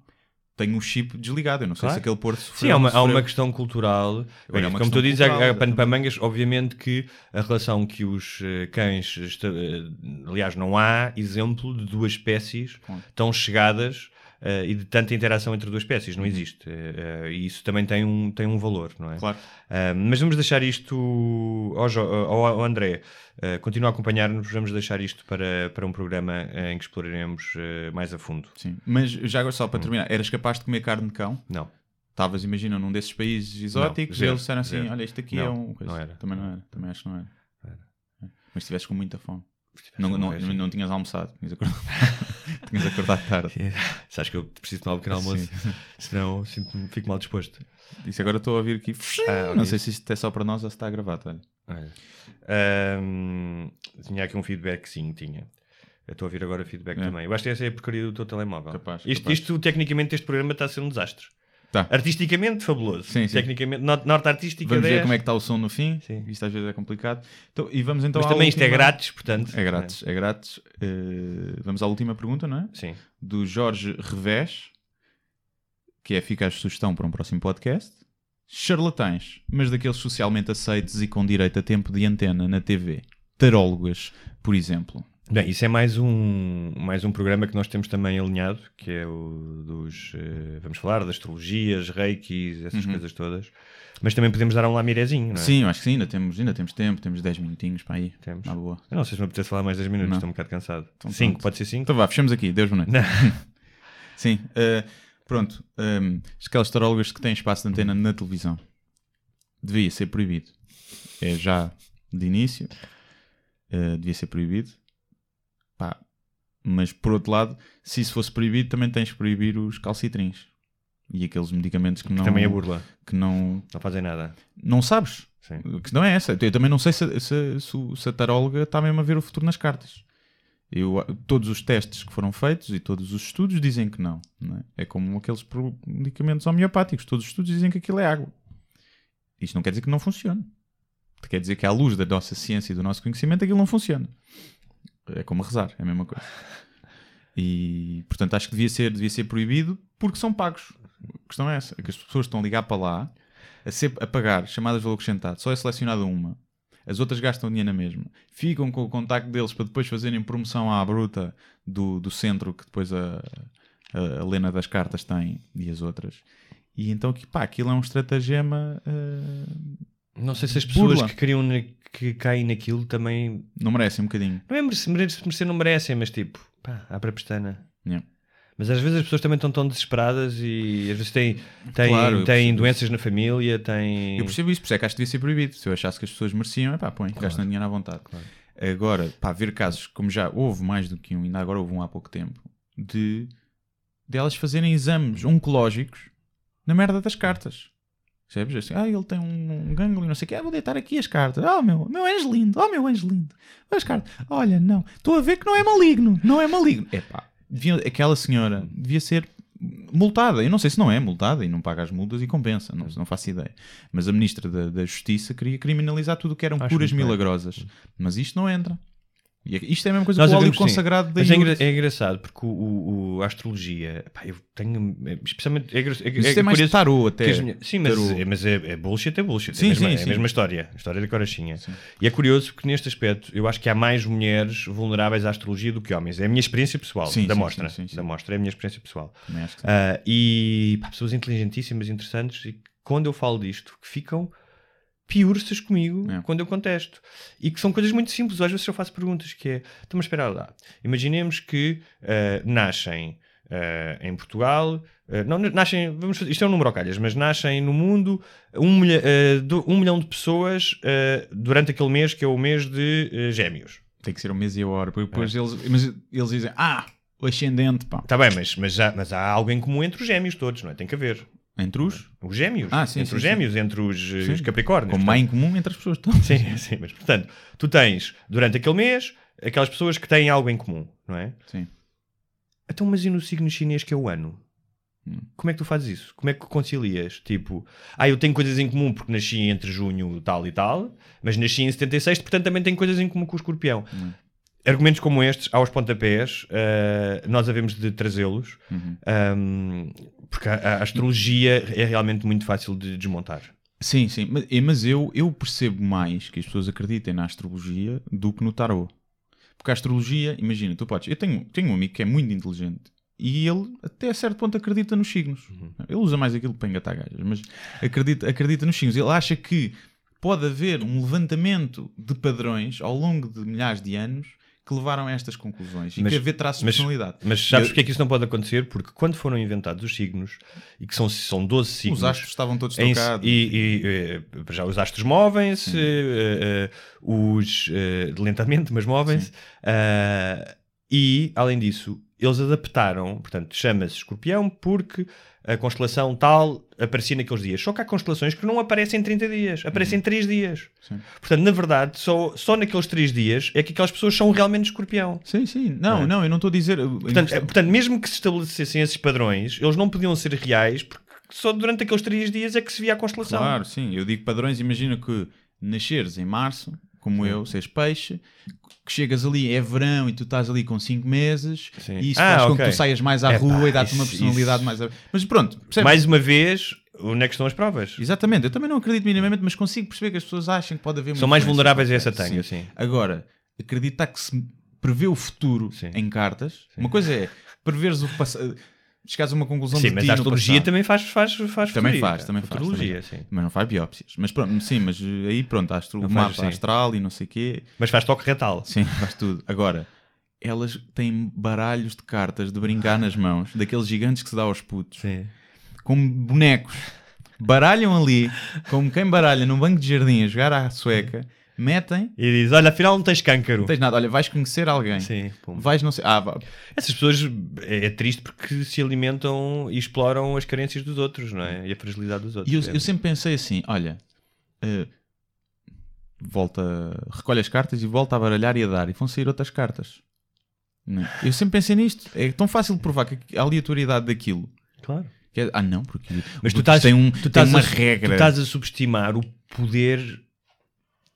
tenho o chip desligado. Eu não sei Claro. se aquele porco sofreu. Sim, há uma, há uma questão cultural. Olha, é uma como tu questão dizes, há- pano para mangas, obviamente que a relação que os eh, cães. eh, aliás, não há exemplo de duas espécies tão chegadas eh, e de tanta interação entre duas espécies. Não existe. Eh, eh, e isso também tem um, tem um valor, não é? Claro. Ah, mas vamos deixar isto ao, Jo- ao- ao André. ah, continua a acompanhar-nos. Vamos deixar isto para, para um programa em que exploraremos mais a fundo. Sim. Mas já agora só Hum. para terminar, eras capaz de comer carne de cão? Não. estavas, imagina, num desses países exóticos, zero, eles disseram assim: zero. olha, isto aqui Não, é um. coisa. não era. Também não era, também acho que não era. Era. É. Mas se estivesse com muita fome. Não, não, sim. não tinhas almoçado, tinhas acordado, tinhas acordado tarde. Se acho que eu preciso tomar um pequeno almoço, senão sinto-me- fico mal disposto. Isso agora estou a ouvir aqui. Ah, não sei se isto é só para nós ou se está a gravar, olha. Olha. Ahm, tinha aqui um feedback, sim, tinha. Eu estou a ouvir agora feedback É. também. Eu acho que essa é a porcaria do teu telemóvel. Capaz, isto, capaz. isto, tecnicamente, este programa está a ser um desastre. Tá. Artisticamente, fabuloso. Sim, sim. Tecnicamente, not- norte artística Vamos ver 10. como é que está o som no fim. Sim. Isto às vezes é complicado. Então, e vamos então Mas também isto é última- grátis, portanto. É grátis, é grátis. Eh, vamos à última pergunta, não é? Sim. Do Jorge Revés, que é eficaz sugestão para um próximo podcast. Charlatães, mas daqueles socialmente aceitos e com direito a tempo de antena na TV. Tarólogas, por exemplo. Bem, isso é mais um, mais um programa que nós temos também alinhado, que é o dos. eh, vamos falar das astrologias, reikis, essas coisas todas. Mas também podemos dar um lá mirezinho, não é? Uhum. Sim, eu acho que sim, ainda temos, ainda temos tempo, temos 10 minutinhos para aí. Temos. Na boa. Eu não sei se me apetece falar mais 10 minutos, Não. estou um bocado cansado. Então 5, pronto. pode ser 5? Então vá, fechamos aqui. Deus boa noite. Sim, eh, pronto. Um, aquelas tarólogas que têm espaço de antena na televisão. Devia ser proibido. É já de início. eh, devia ser proibido. Pá. Mas por outro lado, se isso fosse proibido, também tens que proibir os calcitrins. E aqueles medicamentos que não. Também é burla, Que não. não fazem nada. Não sabes. Sim. A questão é essa. Eu também não sei se, se, se, se a taróloga está mesmo a ver o futuro nas cartas. Eu, todos os testes que foram feitos e todos os estudos dizem que não. não é? É como aqueles medicamentos homeopáticos. Todos os estudos dizem que aquilo é água. Isto não quer dizer que não funcione. Quer dizer que à luz da nossa ciência e do nosso conhecimento aquilo não funciona. É como rezar, é a mesma coisa. E portanto acho que devia ser, devia ser proibido porque são pagos. A questão é essa: é que as pessoas estão a ligar para lá a, ser, a pagar chamadas de valor acrescentado, só é selecionada uma. As outras gastam dinheiro na mesma. Ficam com o contacto deles para depois fazerem promoção à bruta do, do centro que depois a, a, a Lena das Cartas tem e as outras. E então, pá, aquilo é um estratagema. eh, Não sei se as pessoas Burla. que, queriam na- que caem naquilo também. não merecem um bocadinho. Não é merecer, merecer, merecer não merecem, mas tipo, pá, abre a pestana. Yeah. Mas às vezes as pessoas também estão tão desesperadas e às vezes têm, têm, Claro, eu têm percebo doenças na família, têm. Eu percebo isso, por isso é que acho que devia ser proibido. Se eu achasse que as pessoas mereciam, é pá, põe, gastam dinheiro à vontade. Agora, pá, ver casos, como já houve mais do que um, ainda agora houve um há pouco tempo, de, de elas fazerem exames oncológicos na merda das cartas. Percebes? Assim, ah, ele tem um, gânglio, não sei o quê, ah, vou deitar aqui as cartas. Oh, meu, meu anjo lindo, oh, meu anjo lindo. As cartas, olha, não, estou a ver que não é maligno, não é maligno. É pá, devia, aquela senhora devia ser multada. Eu não sei se não é multada e não paga as multas e compensa, não, não faço ideia. Mas a Ministra da, da Justiça queria criminalizar tudo o que eram Acho curas milagrosas. Mas isto não entra. E é- isto é a mesma coisa Nós que o óleo sim. consagrado da Mas é, engra- é engraçado porque o, o- o- a astrologia, pá, eu tenho. é, Especialmente. É, é, isto é mais curioso tarô até. minhas- sim, mas, Tarô. é, mas é, é bullshit, é bullshit. Sim, é, mesma, sim, é a sim. mesma história. A história da Corachinha. E é curioso porque neste aspecto eu acho que há mais mulheres vulneráveis à astrologia do que homens. É a minha experiência pessoal. Sim, da sim, mostra. sim, sim, sim. Da mostra. É a minha experiência pessoal. Sim. Ah, e pá, pessoas inteligentíssimas, interessantes, e quando eu falo disto, que ficam piursas comigo É. quando eu contesto. E que são coisas muito simples. Às vezes eu faço perguntas que é, então, mas espera lá, imaginemos que ah, nascem ah, em Portugal, ah, não, nascem, vamos fazer, isto é um número ao calhas, mas nascem no mundo um, milha- do- um milhão de pessoas durante aquele mês que é o mês de gêmeos. Tem que ser um mês e a hora. porque Depois É. eles, mas eles dizem, ah, o ascendente, pá. Está bem, mas, mas, há, mas há algo em comum entre os gêmeos todos, não é? Tem que haver. Entre os, Os gêmeos. Ah, sim, entre sim, os sim. gêmeos, entre os, eh, Sim. os capricórnios. como má em comum entre as pessoas todas. Sim, sim, mas portanto, tu tens durante aquele mês aquelas pessoas que têm algo em comum, não é? Sim. Então, mas e no signo chinês que é o ano? Hum. Como é que tu fazes isso? Como é que concilias? Tipo, ah, eu tenho coisas em comum porque nasci entre junho tal e tal, mas nasci em 76, portanto também tenho coisas em comum com o escorpião. Hum. Argumentos como estes, aos pontapés, eh, nós havemos de trazê-los, Uhum. ahm, porque a, a astrologia é realmente muito fácil de desmontar. Sim, sim. Mas, mas eu, eu percebo mais que as pessoas acreditem na astrologia do que no tarô. Porque a astrologia, imagina, tu podes. Eu tenho, tenho um amigo que é muito inteligente e ele, até a certo ponto, acredita nos signos. Ele usa mais aquilo para engatar gajas, mas acredita, acredita nos signos. Ele acha que pode haver um levantamento de padrões ao longo de milhares de anos que levaram a estas conclusões e Mas- que haver traços de mas- personalidade. Mas sabes Eu- porque é que isso não pode acontecer? Porque quando foram inventados os signos, e que são, são 12 signos. Os astros estavam todos em- trocados. E, e, eh, já os astros movem-se, eh, eh, os eh, lentamente, mas movem-se. E, além disso, eles adaptaram, portanto, chama-se escorpião porque a constelação tal aparecia naqueles dias. Só que há constelações que não aparecem em 30 dias, aparecem em 3 dias. Sim. Portanto, na verdade, só, só naqueles 3 dias é que aquelas pessoas são realmente escorpião. Sim, sim. Não, É. não, eu não estou a dizer. Portanto, é- portanto, mesmo que se estabelecessem esses padrões, eles não podiam ser reais porque só durante aqueles três dias é que se via a constelação. Claro, sim. Eu digo padrões, imagina que nasceres em março, como eu, seres peixe, que chegas ali, é verão e tu estás ali com 5 meses, Sim. e isso Ah, faz com ok. que tu saias mais à Epá, rua e dá-te uma personalidade isso- mais. Mas pronto, percebes? Mais uma vez, onde é que estão as provas? Exatamente, eu também não acredito minimamente, mas consigo perceber que as pessoas acham que pode haver São mais vulneráveis a essa tanga, Sim. sim. Agora, acreditar que se prevê o futuro Sim. em cartas, uma coisa é preveres o passado, chegares a uma conclusão Sim, de mas a astrologia também faz, faz, faz Também futuria. faz, também faz. Também. sim. Mas não faz biópsias. Mas pronto, sim, mas eh, aí pronto, astro, o mapa sim. astral e não sei o quê. Mas faz toque retal. Sim, faz tudo. Agora, elas têm baralhos de cartas de brincar nas mãos, daqueles gigantes que se dá aos putos, Sim. como bonecos. Baralham ali, como quem baralha num banco de jardim a jogar à sueca, metem, E diz: Olha, afinal não tens câncaro. não tens nada, olha, vais conhecer alguém. Sim, pum. Vais não sei. Ah, vá. Essas pessoas é, é triste porque se alimentam e exploram as carências dos outros, não é? E a fragilidade dos outros. E eu, eu sempre pensei assim: olha, eh, volta, recolhe as cartas e volta a baralhar e a dar, e vão sair outras cartas. Não? Eu sempre pensei nisto. É tão fácil provar que a aleatoriedade daquilo. Claro. é- ah, não, porque Mas tu porque estás, tem, um, tu tem uma a, regra. Tu estás a subestimar o poder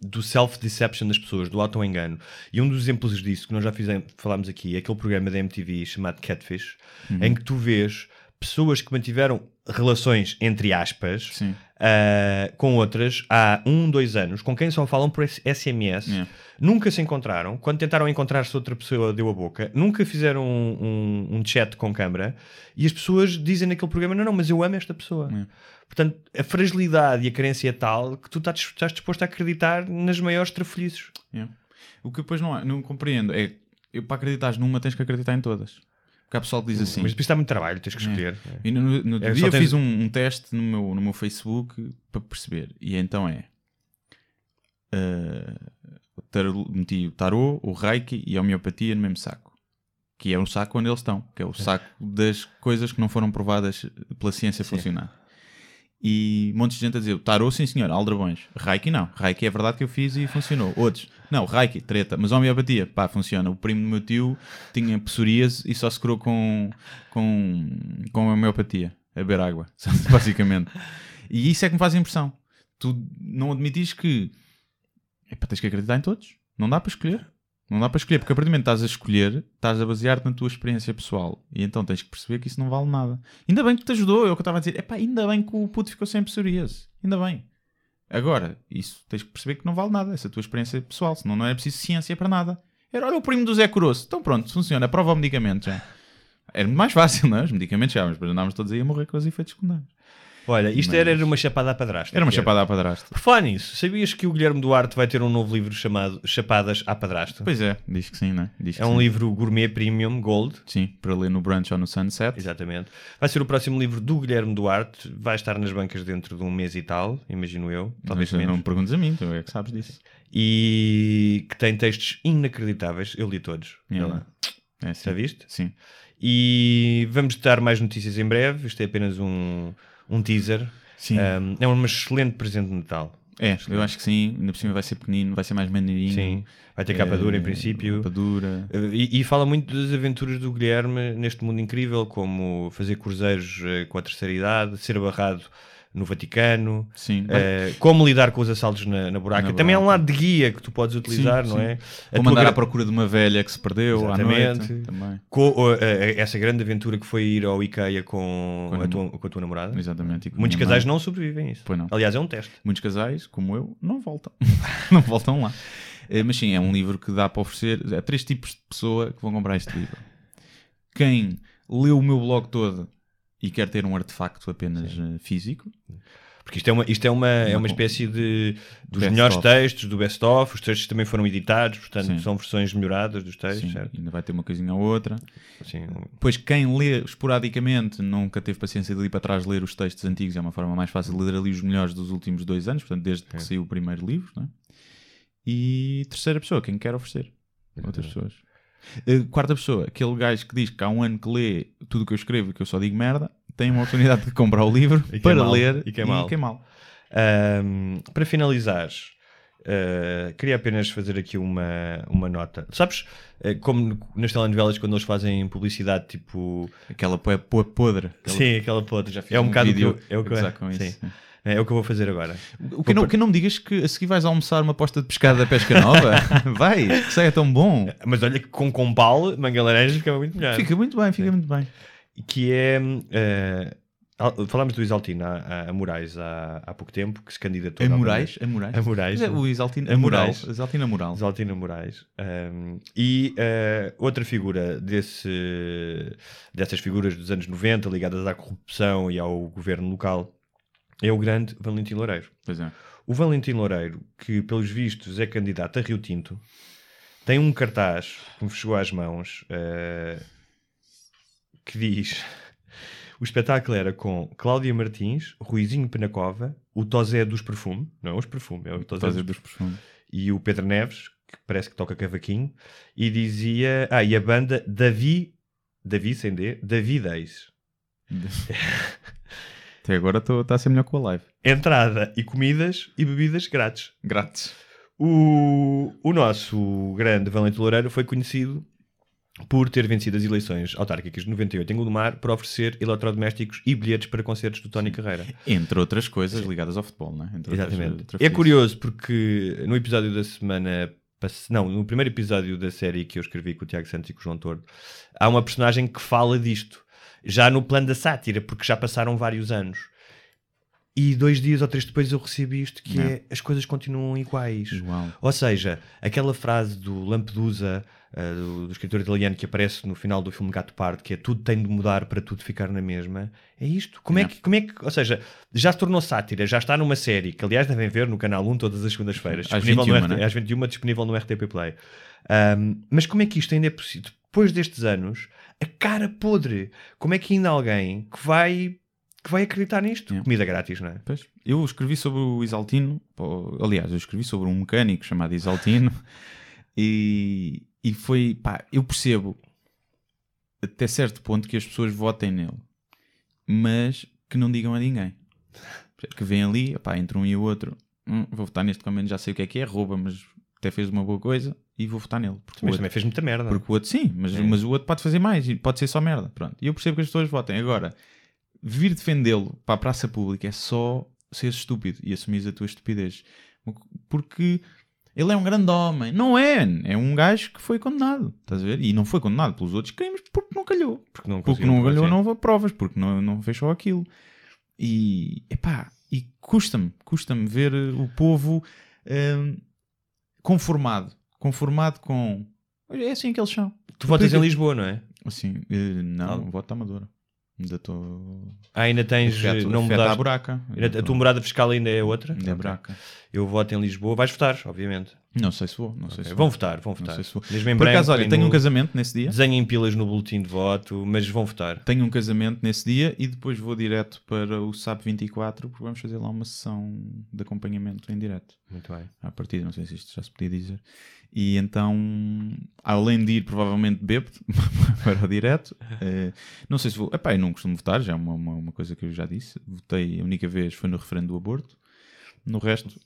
do self-deception das pessoas, do auto-engano. E um dos exemplos disso que nós já fizemos, falámos aqui é aquele programa da MTV chamado Catfish, Uhum. em que tu vês pessoas que mantiveram relações, entre aspas, ah, com outras há um, dois anos, com quem só falam por SMS, Yeah. nunca se encontraram. Quando tentaram encontrar-se, outra pessoa deu a boca, nunca fizeram um, um, um chat com câmara, e as pessoas dizem naquele programa: Não, não, mas eu amo esta pessoa. Yeah. Portanto, a fragilidade e a carência é tal que tu estás, disposto a acreditar nas maiores trafolhices. Yeah. O que depois não, não compreendo é eu, para acreditares numa tens que acreditar em todas. Porque há pessoal que diz assim. Mas depois dá muito trabalho, tens que escolher. E no, no- no É, dia eu tens- fiz um, um teste no meu, no meu Facebook para perceber. E então é. o tarô- meti o tarô, o reiki e a homeopatia no mesmo saco. Que é um saco onde eles estão. Que é o saco das coisas que não foram provadas pela ciência funcionar. E um monte de gente a dizer: tarô, sim senhor, aldrabões. Reiki não. Reiki é verdade que eu fiz e funcionou. Outros, não, Reiki, treta. Mas homeopatia, pá, funciona. O primo do meu tio tinha psoríase e só se curou com, com, com homeopatia, a beber água, basicamente. E isso é que me faz impressão. Tu não admitis que epá, tens que acreditar em todos. Não dá para escolher. Não dá para escolher, porque a partir do momento que estás a escolher, estás a basear-te na tua experiência pessoal. E então tens que perceber que isso não vale nada. Ainda bem que te ajudou, é o que eu estava a dizer. Epá, ainda bem que o puto ficou sem psoríase. Ainda bem. Agora, isso tens que perceber que não vale nada, essa tua experiência pessoal, senão não é preciso ciência para nada. Era, olha o primo do Zé Coroço. Então pronto, funciona, prova o medicamento já. Era mais fácil, não é? Os medicamentos já, mas depois andávamos todos aí a morrer com os efeitos secundários. Olha, isto Mas- era, era uma chapada à padrasta. Era uma chapada à padrasto. Por falar nisso, sabias que o Guilherme Duarte vai ter um novo livro chamado Chapadas à Padrasta? Pois é, diz que sim, não é? Diz É um sim. livro gourmet premium gold. Sim, para ler no brunch ou no sunset. Exatamente. Vai ser o próximo livro do Guilherme Duarte. Vai estar nas bancas dentro de um mês e tal, imagino eu. Talvez Mas menos. não me perguntes a mim, tu é que sabes disso. E que tem textos inacreditáveis. Eu li todos. Yeah. lá. É, sim. Já viste? Sim. E vamos dar mais notícias em breve. Isto é apenas um, um teaser. Sim. Um, é um excelente presente de Natal. É, eu acho que sim. Ainda por cima vai ser pequenino, vai ser mais maneirinho. Sim. Vai ter capa dura em Eh, princípio. Capa dura. E, e fala muito das aventuras do Guilherme neste mundo incrível, como fazer cruzeiros eh, com a terceira idade, ser barrado no Vaticano, Sim. eh, como lidar com os assaltos na, na buraca. Na Também é um buraca. lado de guia que tu podes utilizar, Sim, não sim. é? Como andar gra- à procura de uma velha que se perdeu à Exatamente. noite. Também. com, eh, essa grande aventura que foi ir ao IKEA com, Com a tua, com a tua namorada. Exatamente. Muitos casais mãe. não sobrevivem a isso. Pois não. Aliás, é um teste. Muitos casais, como eu, não voltam. não voltam lá. Eh, Mas sim, é um livro que dá para oferecer. Há três tipos de pessoa que vão comprar este livro. Quem leu o meu blog todo e quer ter um artefacto apenas eh, físico. Porque isto é uma, isto é uma, é uma espécie de dos Best melhores of. textos, do best-of, os textos também foram editados, portanto Sim. são versões melhoradas dos textos, Sim, certo? ainda vai ter uma coisinha ou outra. Sim. Depois, quem lê esporadicamente nunca teve paciência de ir para trás ler os textos antigos, é uma forma mais fácil de ler ali os melhores dos últimos dois anos, portanto, desde que saiu o primeiro livro. Não é? E terceira pessoa, quem quer oferecer. Outras pessoas. Uh, quarta pessoa, aquele gajo que diz que há um ano que lê tudo o que eu escrevo e que eu só digo merda, tem uma oportunidade de comprar o livro E que é para mau. ler E que é mau. mal. Ahm, para finalizar, ah, queria apenas fazer aqui uma, uma nota. Sabes, eh, como nas telenovelas, quando eles fazem publicidade, tipo. Aquela po- po- podre. Aquela- Sim, aquela podre. Já fiz é um, um bocado o que vídeo eu, é o que eu- gozar com sim. Isso. É o que eu vou fazer agora. O que, não, que não me digas que a seguir vais almoçar uma aposta de pescado da pesca nova? Vai, que isso é tão bom. Mas olha que com compal, manga laranja, ficava muito melhor. Fica muito bem, fica muito bem. que é. al- falámos do Isaltino a, a- a Moraes há, há pouco tempo, que se candidatou. A. Moraes? A Moraes? A Moraes. É o Exaltino A a. Moraes. Exaltino a Moral. Isaltino Moraes. Um, e eh, outra figura desse, dessas figuras dos anos 90 ligadas à corrupção e ao governo local é o grande Valentim Loureiro. Pois é. O Valentim Loureiro, que pelos vistos é candidato a Rio Tinto, tem um cartaz que me chegou às mãos eh, que diz: o espetáculo era com Cláudia Martins, Ruizinho Penacova, o Tozé dos Perfume, não é os Perfume, é o Tozé Fazer dos dos perfumes. e o Pedro Neves, que parece que toca cavaquinho, e dizia. Ah, e a banda Davi. Davi sem D, Davi Days. Até agora está a ser melhor que o live. Entrada e comidas e bebidas grátis. Grátis. O, o nosso grande Valente Loureiro foi conhecido por ter vencido as eleições autárquicas de 98 em Gondomar por oferecer eletrodomésticos e bilhetes para concertos do Tony Carreira. Entre outras coisas ligadas ao futebol, não é? Entre outras- Exatamente. outra É curioso porque no episódio da semana não, no primeiro episódio da série que eu escrevi com o Tiago Santos e com o João Tordo, há uma personagem que fala disto, já no plano da sátira, porque já passaram vários anos. E dois dias ou três depois eu recebi isto, que é as coisas continuam iguais. Igual. Ou seja, aquela frase do Lampedusa, uh, do, do escritor italiano que aparece no final do filme Gato Pardo, que é tudo tem de mudar para tudo ficar na mesma, é isto. Como é, É. que, como é que, ou seja, já se tornou sátira, já está numa série, que aliás devem ver no Canal 1 todas as segundas-feiras, Às disponível 21, no RT, né? às 21 disponível no RTP Play. Um, mas como é que isto ainda é possível? Depois destes anos, a cara podre. Como é que ainda há alguém que vai, que vai acreditar nisto? É. Comida grátis, não é? Pois. Eu escrevi sobre o Isaltino, aliás, eu escrevi sobre um mecânico chamado Isaltino e, e foi, pá, eu percebo até certo ponto que as pessoas votem nele, mas que não digam a ninguém. Que vem ali, pá, entre um e o outro, "Hum, vou votar neste menos já sei o que é que é, rouba, mas até fez uma boa coisa e vou votar nele. Porque Mas outro- também fez muita merda. porque o outro, sim, mas, Sim. mas o outro pode fazer mais e pode ser só merda. Pronto. E eu percebo que as pessoas votem. Agora, vir defendê-lo para a praça pública é só ser estúpido e assumir a tua estupidez. Porque ele é um grande homem. Não é. É um gajo que foi condenado. Estás a ver? E não foi condenado pelos outros crimes porque não calhou. Porque não, Porque não calhou, não houve provas. Porque não, não fez só aquilo. E, epá, e custa-me. Custa-me ver o povo hum, conformado. Conformado com... É assim que eles são. Tu votas em Lisboa, não é? Assim, eh, não, Ah. voto à Amadora. Ainda estou. Ah, ainda tens. Afeto, não afeto mudaste. buraca. Ainda- A tua morada fiscal ainda é outra? Ainda é Ok. buraca. Eu voto em Lisboa. Vais votar, obviamente. Não sei se vou. Não sei Ok. se Vão vou. votar, vão Não votar. sei se vou. Mesmo Por acaso, olha, tenho um nulo. casamento nesse dia. Desenhem pilas no boletim de voto, mas vão votar. Tenho um casamento nesse dia e depois vou direto para o SAP 24 porque vamos fazer lá uma sessão de acompanhamento em direto. Muito bem. À partida, não sei se isto já se podia dizer. E então, além de ir provavelmente bêbado para o direto, eh, não sei se vou. Epá, eu não costumo votar, já é uma, uma, uma coisa que eu já disse. Votei, a única vez foi no referendo do aborto. No resto,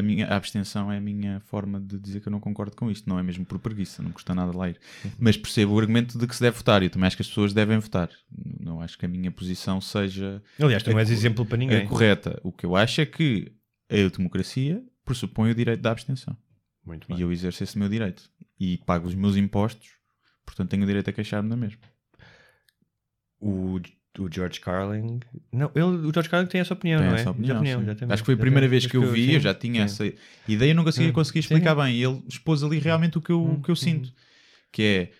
a minha a abstenção é a minha forma de dizer que eu não concordo com isto. Não é mesmo por preguiça, não custa nada lá ir. Mas percebo o argumento de que se deve votar e eu também acho que as pessoas devem votar. Não acho que a minha posição seja Aliás, tu não és exemplo para ninguém. correta. O que eu acho é que a democracia pressupõe o direito da abstenção. Muito E bem. eu exerço esse meu direito. E pago os meus impostos, portanto tenho o direito a queixar-me na mesma. O, o George Carlin. Não, ele, o George Carlin tem essa opinião, Tem não é? essa opinião, Acho que foi a primeira vez que eu vi, sim, eu já tinha sim. essa ideia e não conseguia Sim. conseguir Sim. explicar bem. E ele expôs ali realmente o que eu, o que eu sinto. Que é,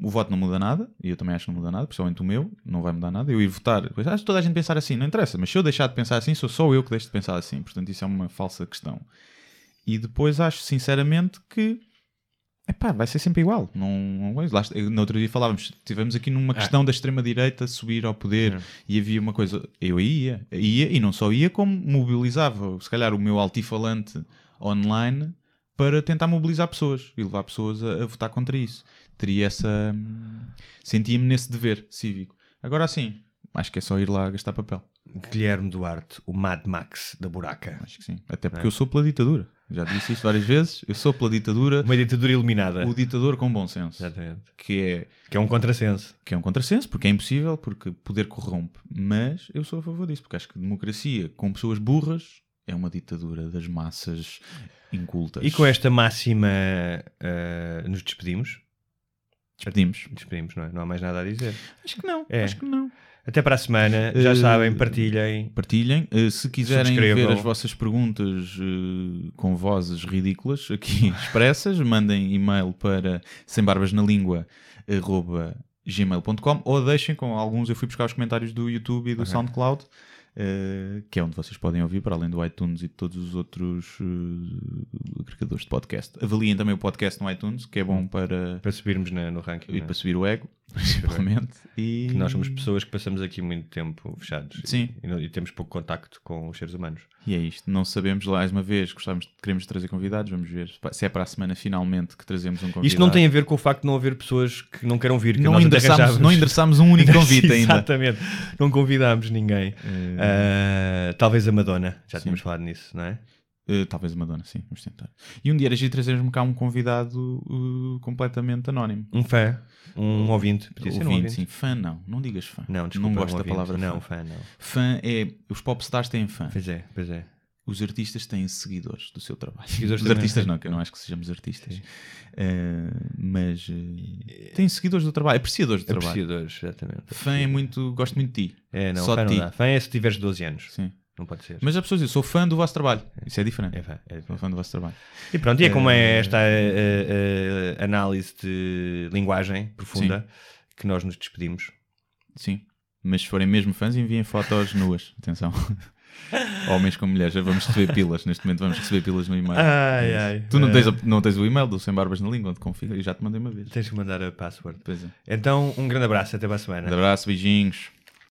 o voto não muda nada, e eu também acho que não muda nada, principalmente o meu, não vai mudar nada. Eu ir votar, acho que toda a gente pensar assim, não interessa, mas se eu deixar de pensar assim, sou só eu que deixo de pensar assim. Portanto, isso é uma falsa questão. E depois acho sinceramente que epá, vai ser sempre igual. Não, não, lá, no outro dia falávamos, tivemos aqui numa questão da extrema-direita subir ao poder e havia uma coisa, eu ia, ia e não só ia, como mobilizava, se calhar, o meu altifalante online para tentar mobilizar pessoas e levar pessoas a, a votar contra isso. Teria essa. hum, Sentia-me nesse dever cívico. Agora sim, acho que é só ir lá gastar papel. Guilherme Duarte, o Mad Max da buraca. Acho que sim. Até porque eu sou pela ditadura. Já disse isso várias vezes. Eu sou pela ditadura, Uma ditadura iluminada. o ditador com bom senso. Exatamente. Que é, Que é um contrassenso. que é um contrassenso, porque é impossível, porque poder corrompe. Mas eu sou a favor disso, porque acho que democracia com pessoas burras é uma ditadura das massas incultas. E com esta máxima eh, nos despedimos. Despedimos. Despedimos, não é? Não há mais nada a dizer. Acho que não. É. Acho que não. Até para a semana. Já Eh, sabem, partilhem. Partilhem. Uh, se quiserem Subscrevam. ver as vossas perguntas uh, com vozes ridículas aqui expressas, mandem e-mail para sembarbasnalingua.gmail.com ou deixem com alguns. Eu fui buscar os comentários do YouTube e do SoundCloud, uh, que é onde vocês podem ouvir, para além do iTunes e de todos os outros uh, agregadores de podcast. Avaliem também o podcast no iTunes, que é bom para, Para subirmos na- no ranking. e é? para subir o ego, principalmente. E... Que nós somos pessoas que passamos aqui muito tempo fechados. Sim. E, e temos pouco contacto com os seres humanos. E é isto. Não sabemos, mais uma vez, gostávamos, queremos trazer convidados. Vamos ver se é para a semana finalmente que trazemos um convidado. Isto não tem a ver com o facto de não haver pessoas que não queiram vir. Que não endereçámos, não endereçámos um único convite ainda. Exatamente. Não convidámos ninguém. Ah, talvez a Madonna. Já tínhamos falado nisso, não é? Uh, talvez uma dona, sim, vamos tentar. E um dia era trazermos cá um convidado uh, completamente anónimo. Um fã. Um ouvinte. Podia ser um Ouvinte, ouvinte. sim. Fã não, não digas fã. Não, desculpa. não um gosto da ouvinte. palavra Não, fã. fã não. Fã é. Os popstars têm fã. Pois é, pois é. Os artistas têm seguidores do seu trabalho. Seguidores Os artistas não, que eu não acho que sejamos artistas. Uh, mas uh, têm seguidores do trabalho, apreciadores do trabalho. Apreciadores, exatamente. Fã é muito. Gosto muito de ti. É, não, Só fã de não ti. dá. Fã é se tiveres 12 anos. Sim. Não pode ser. Mas as pessoas dizem, sou fã do vosso trabalho. Isso é diferente. É fã. é. Sou fã do vosso trabalho. E pronto, e é como é esta eh, análise de linguagem profunda que nós nos despedimos. Sim. Mas se forem mesmo fãs, enviem fotos nuas. Atenção. Homens com mulheres. Vamos receber pilas. Neste momento vamos receber pilas no e-mail. Ai, É ai. Tu não Eh, tens, a- não tens o e-mail do Sem Barbas na Língua, onde configura. Eu já te mandei uma vez. Tens que mandar a password. Pois é. Então, um grande abraço, até para a Um semana. abraço, beijinhos.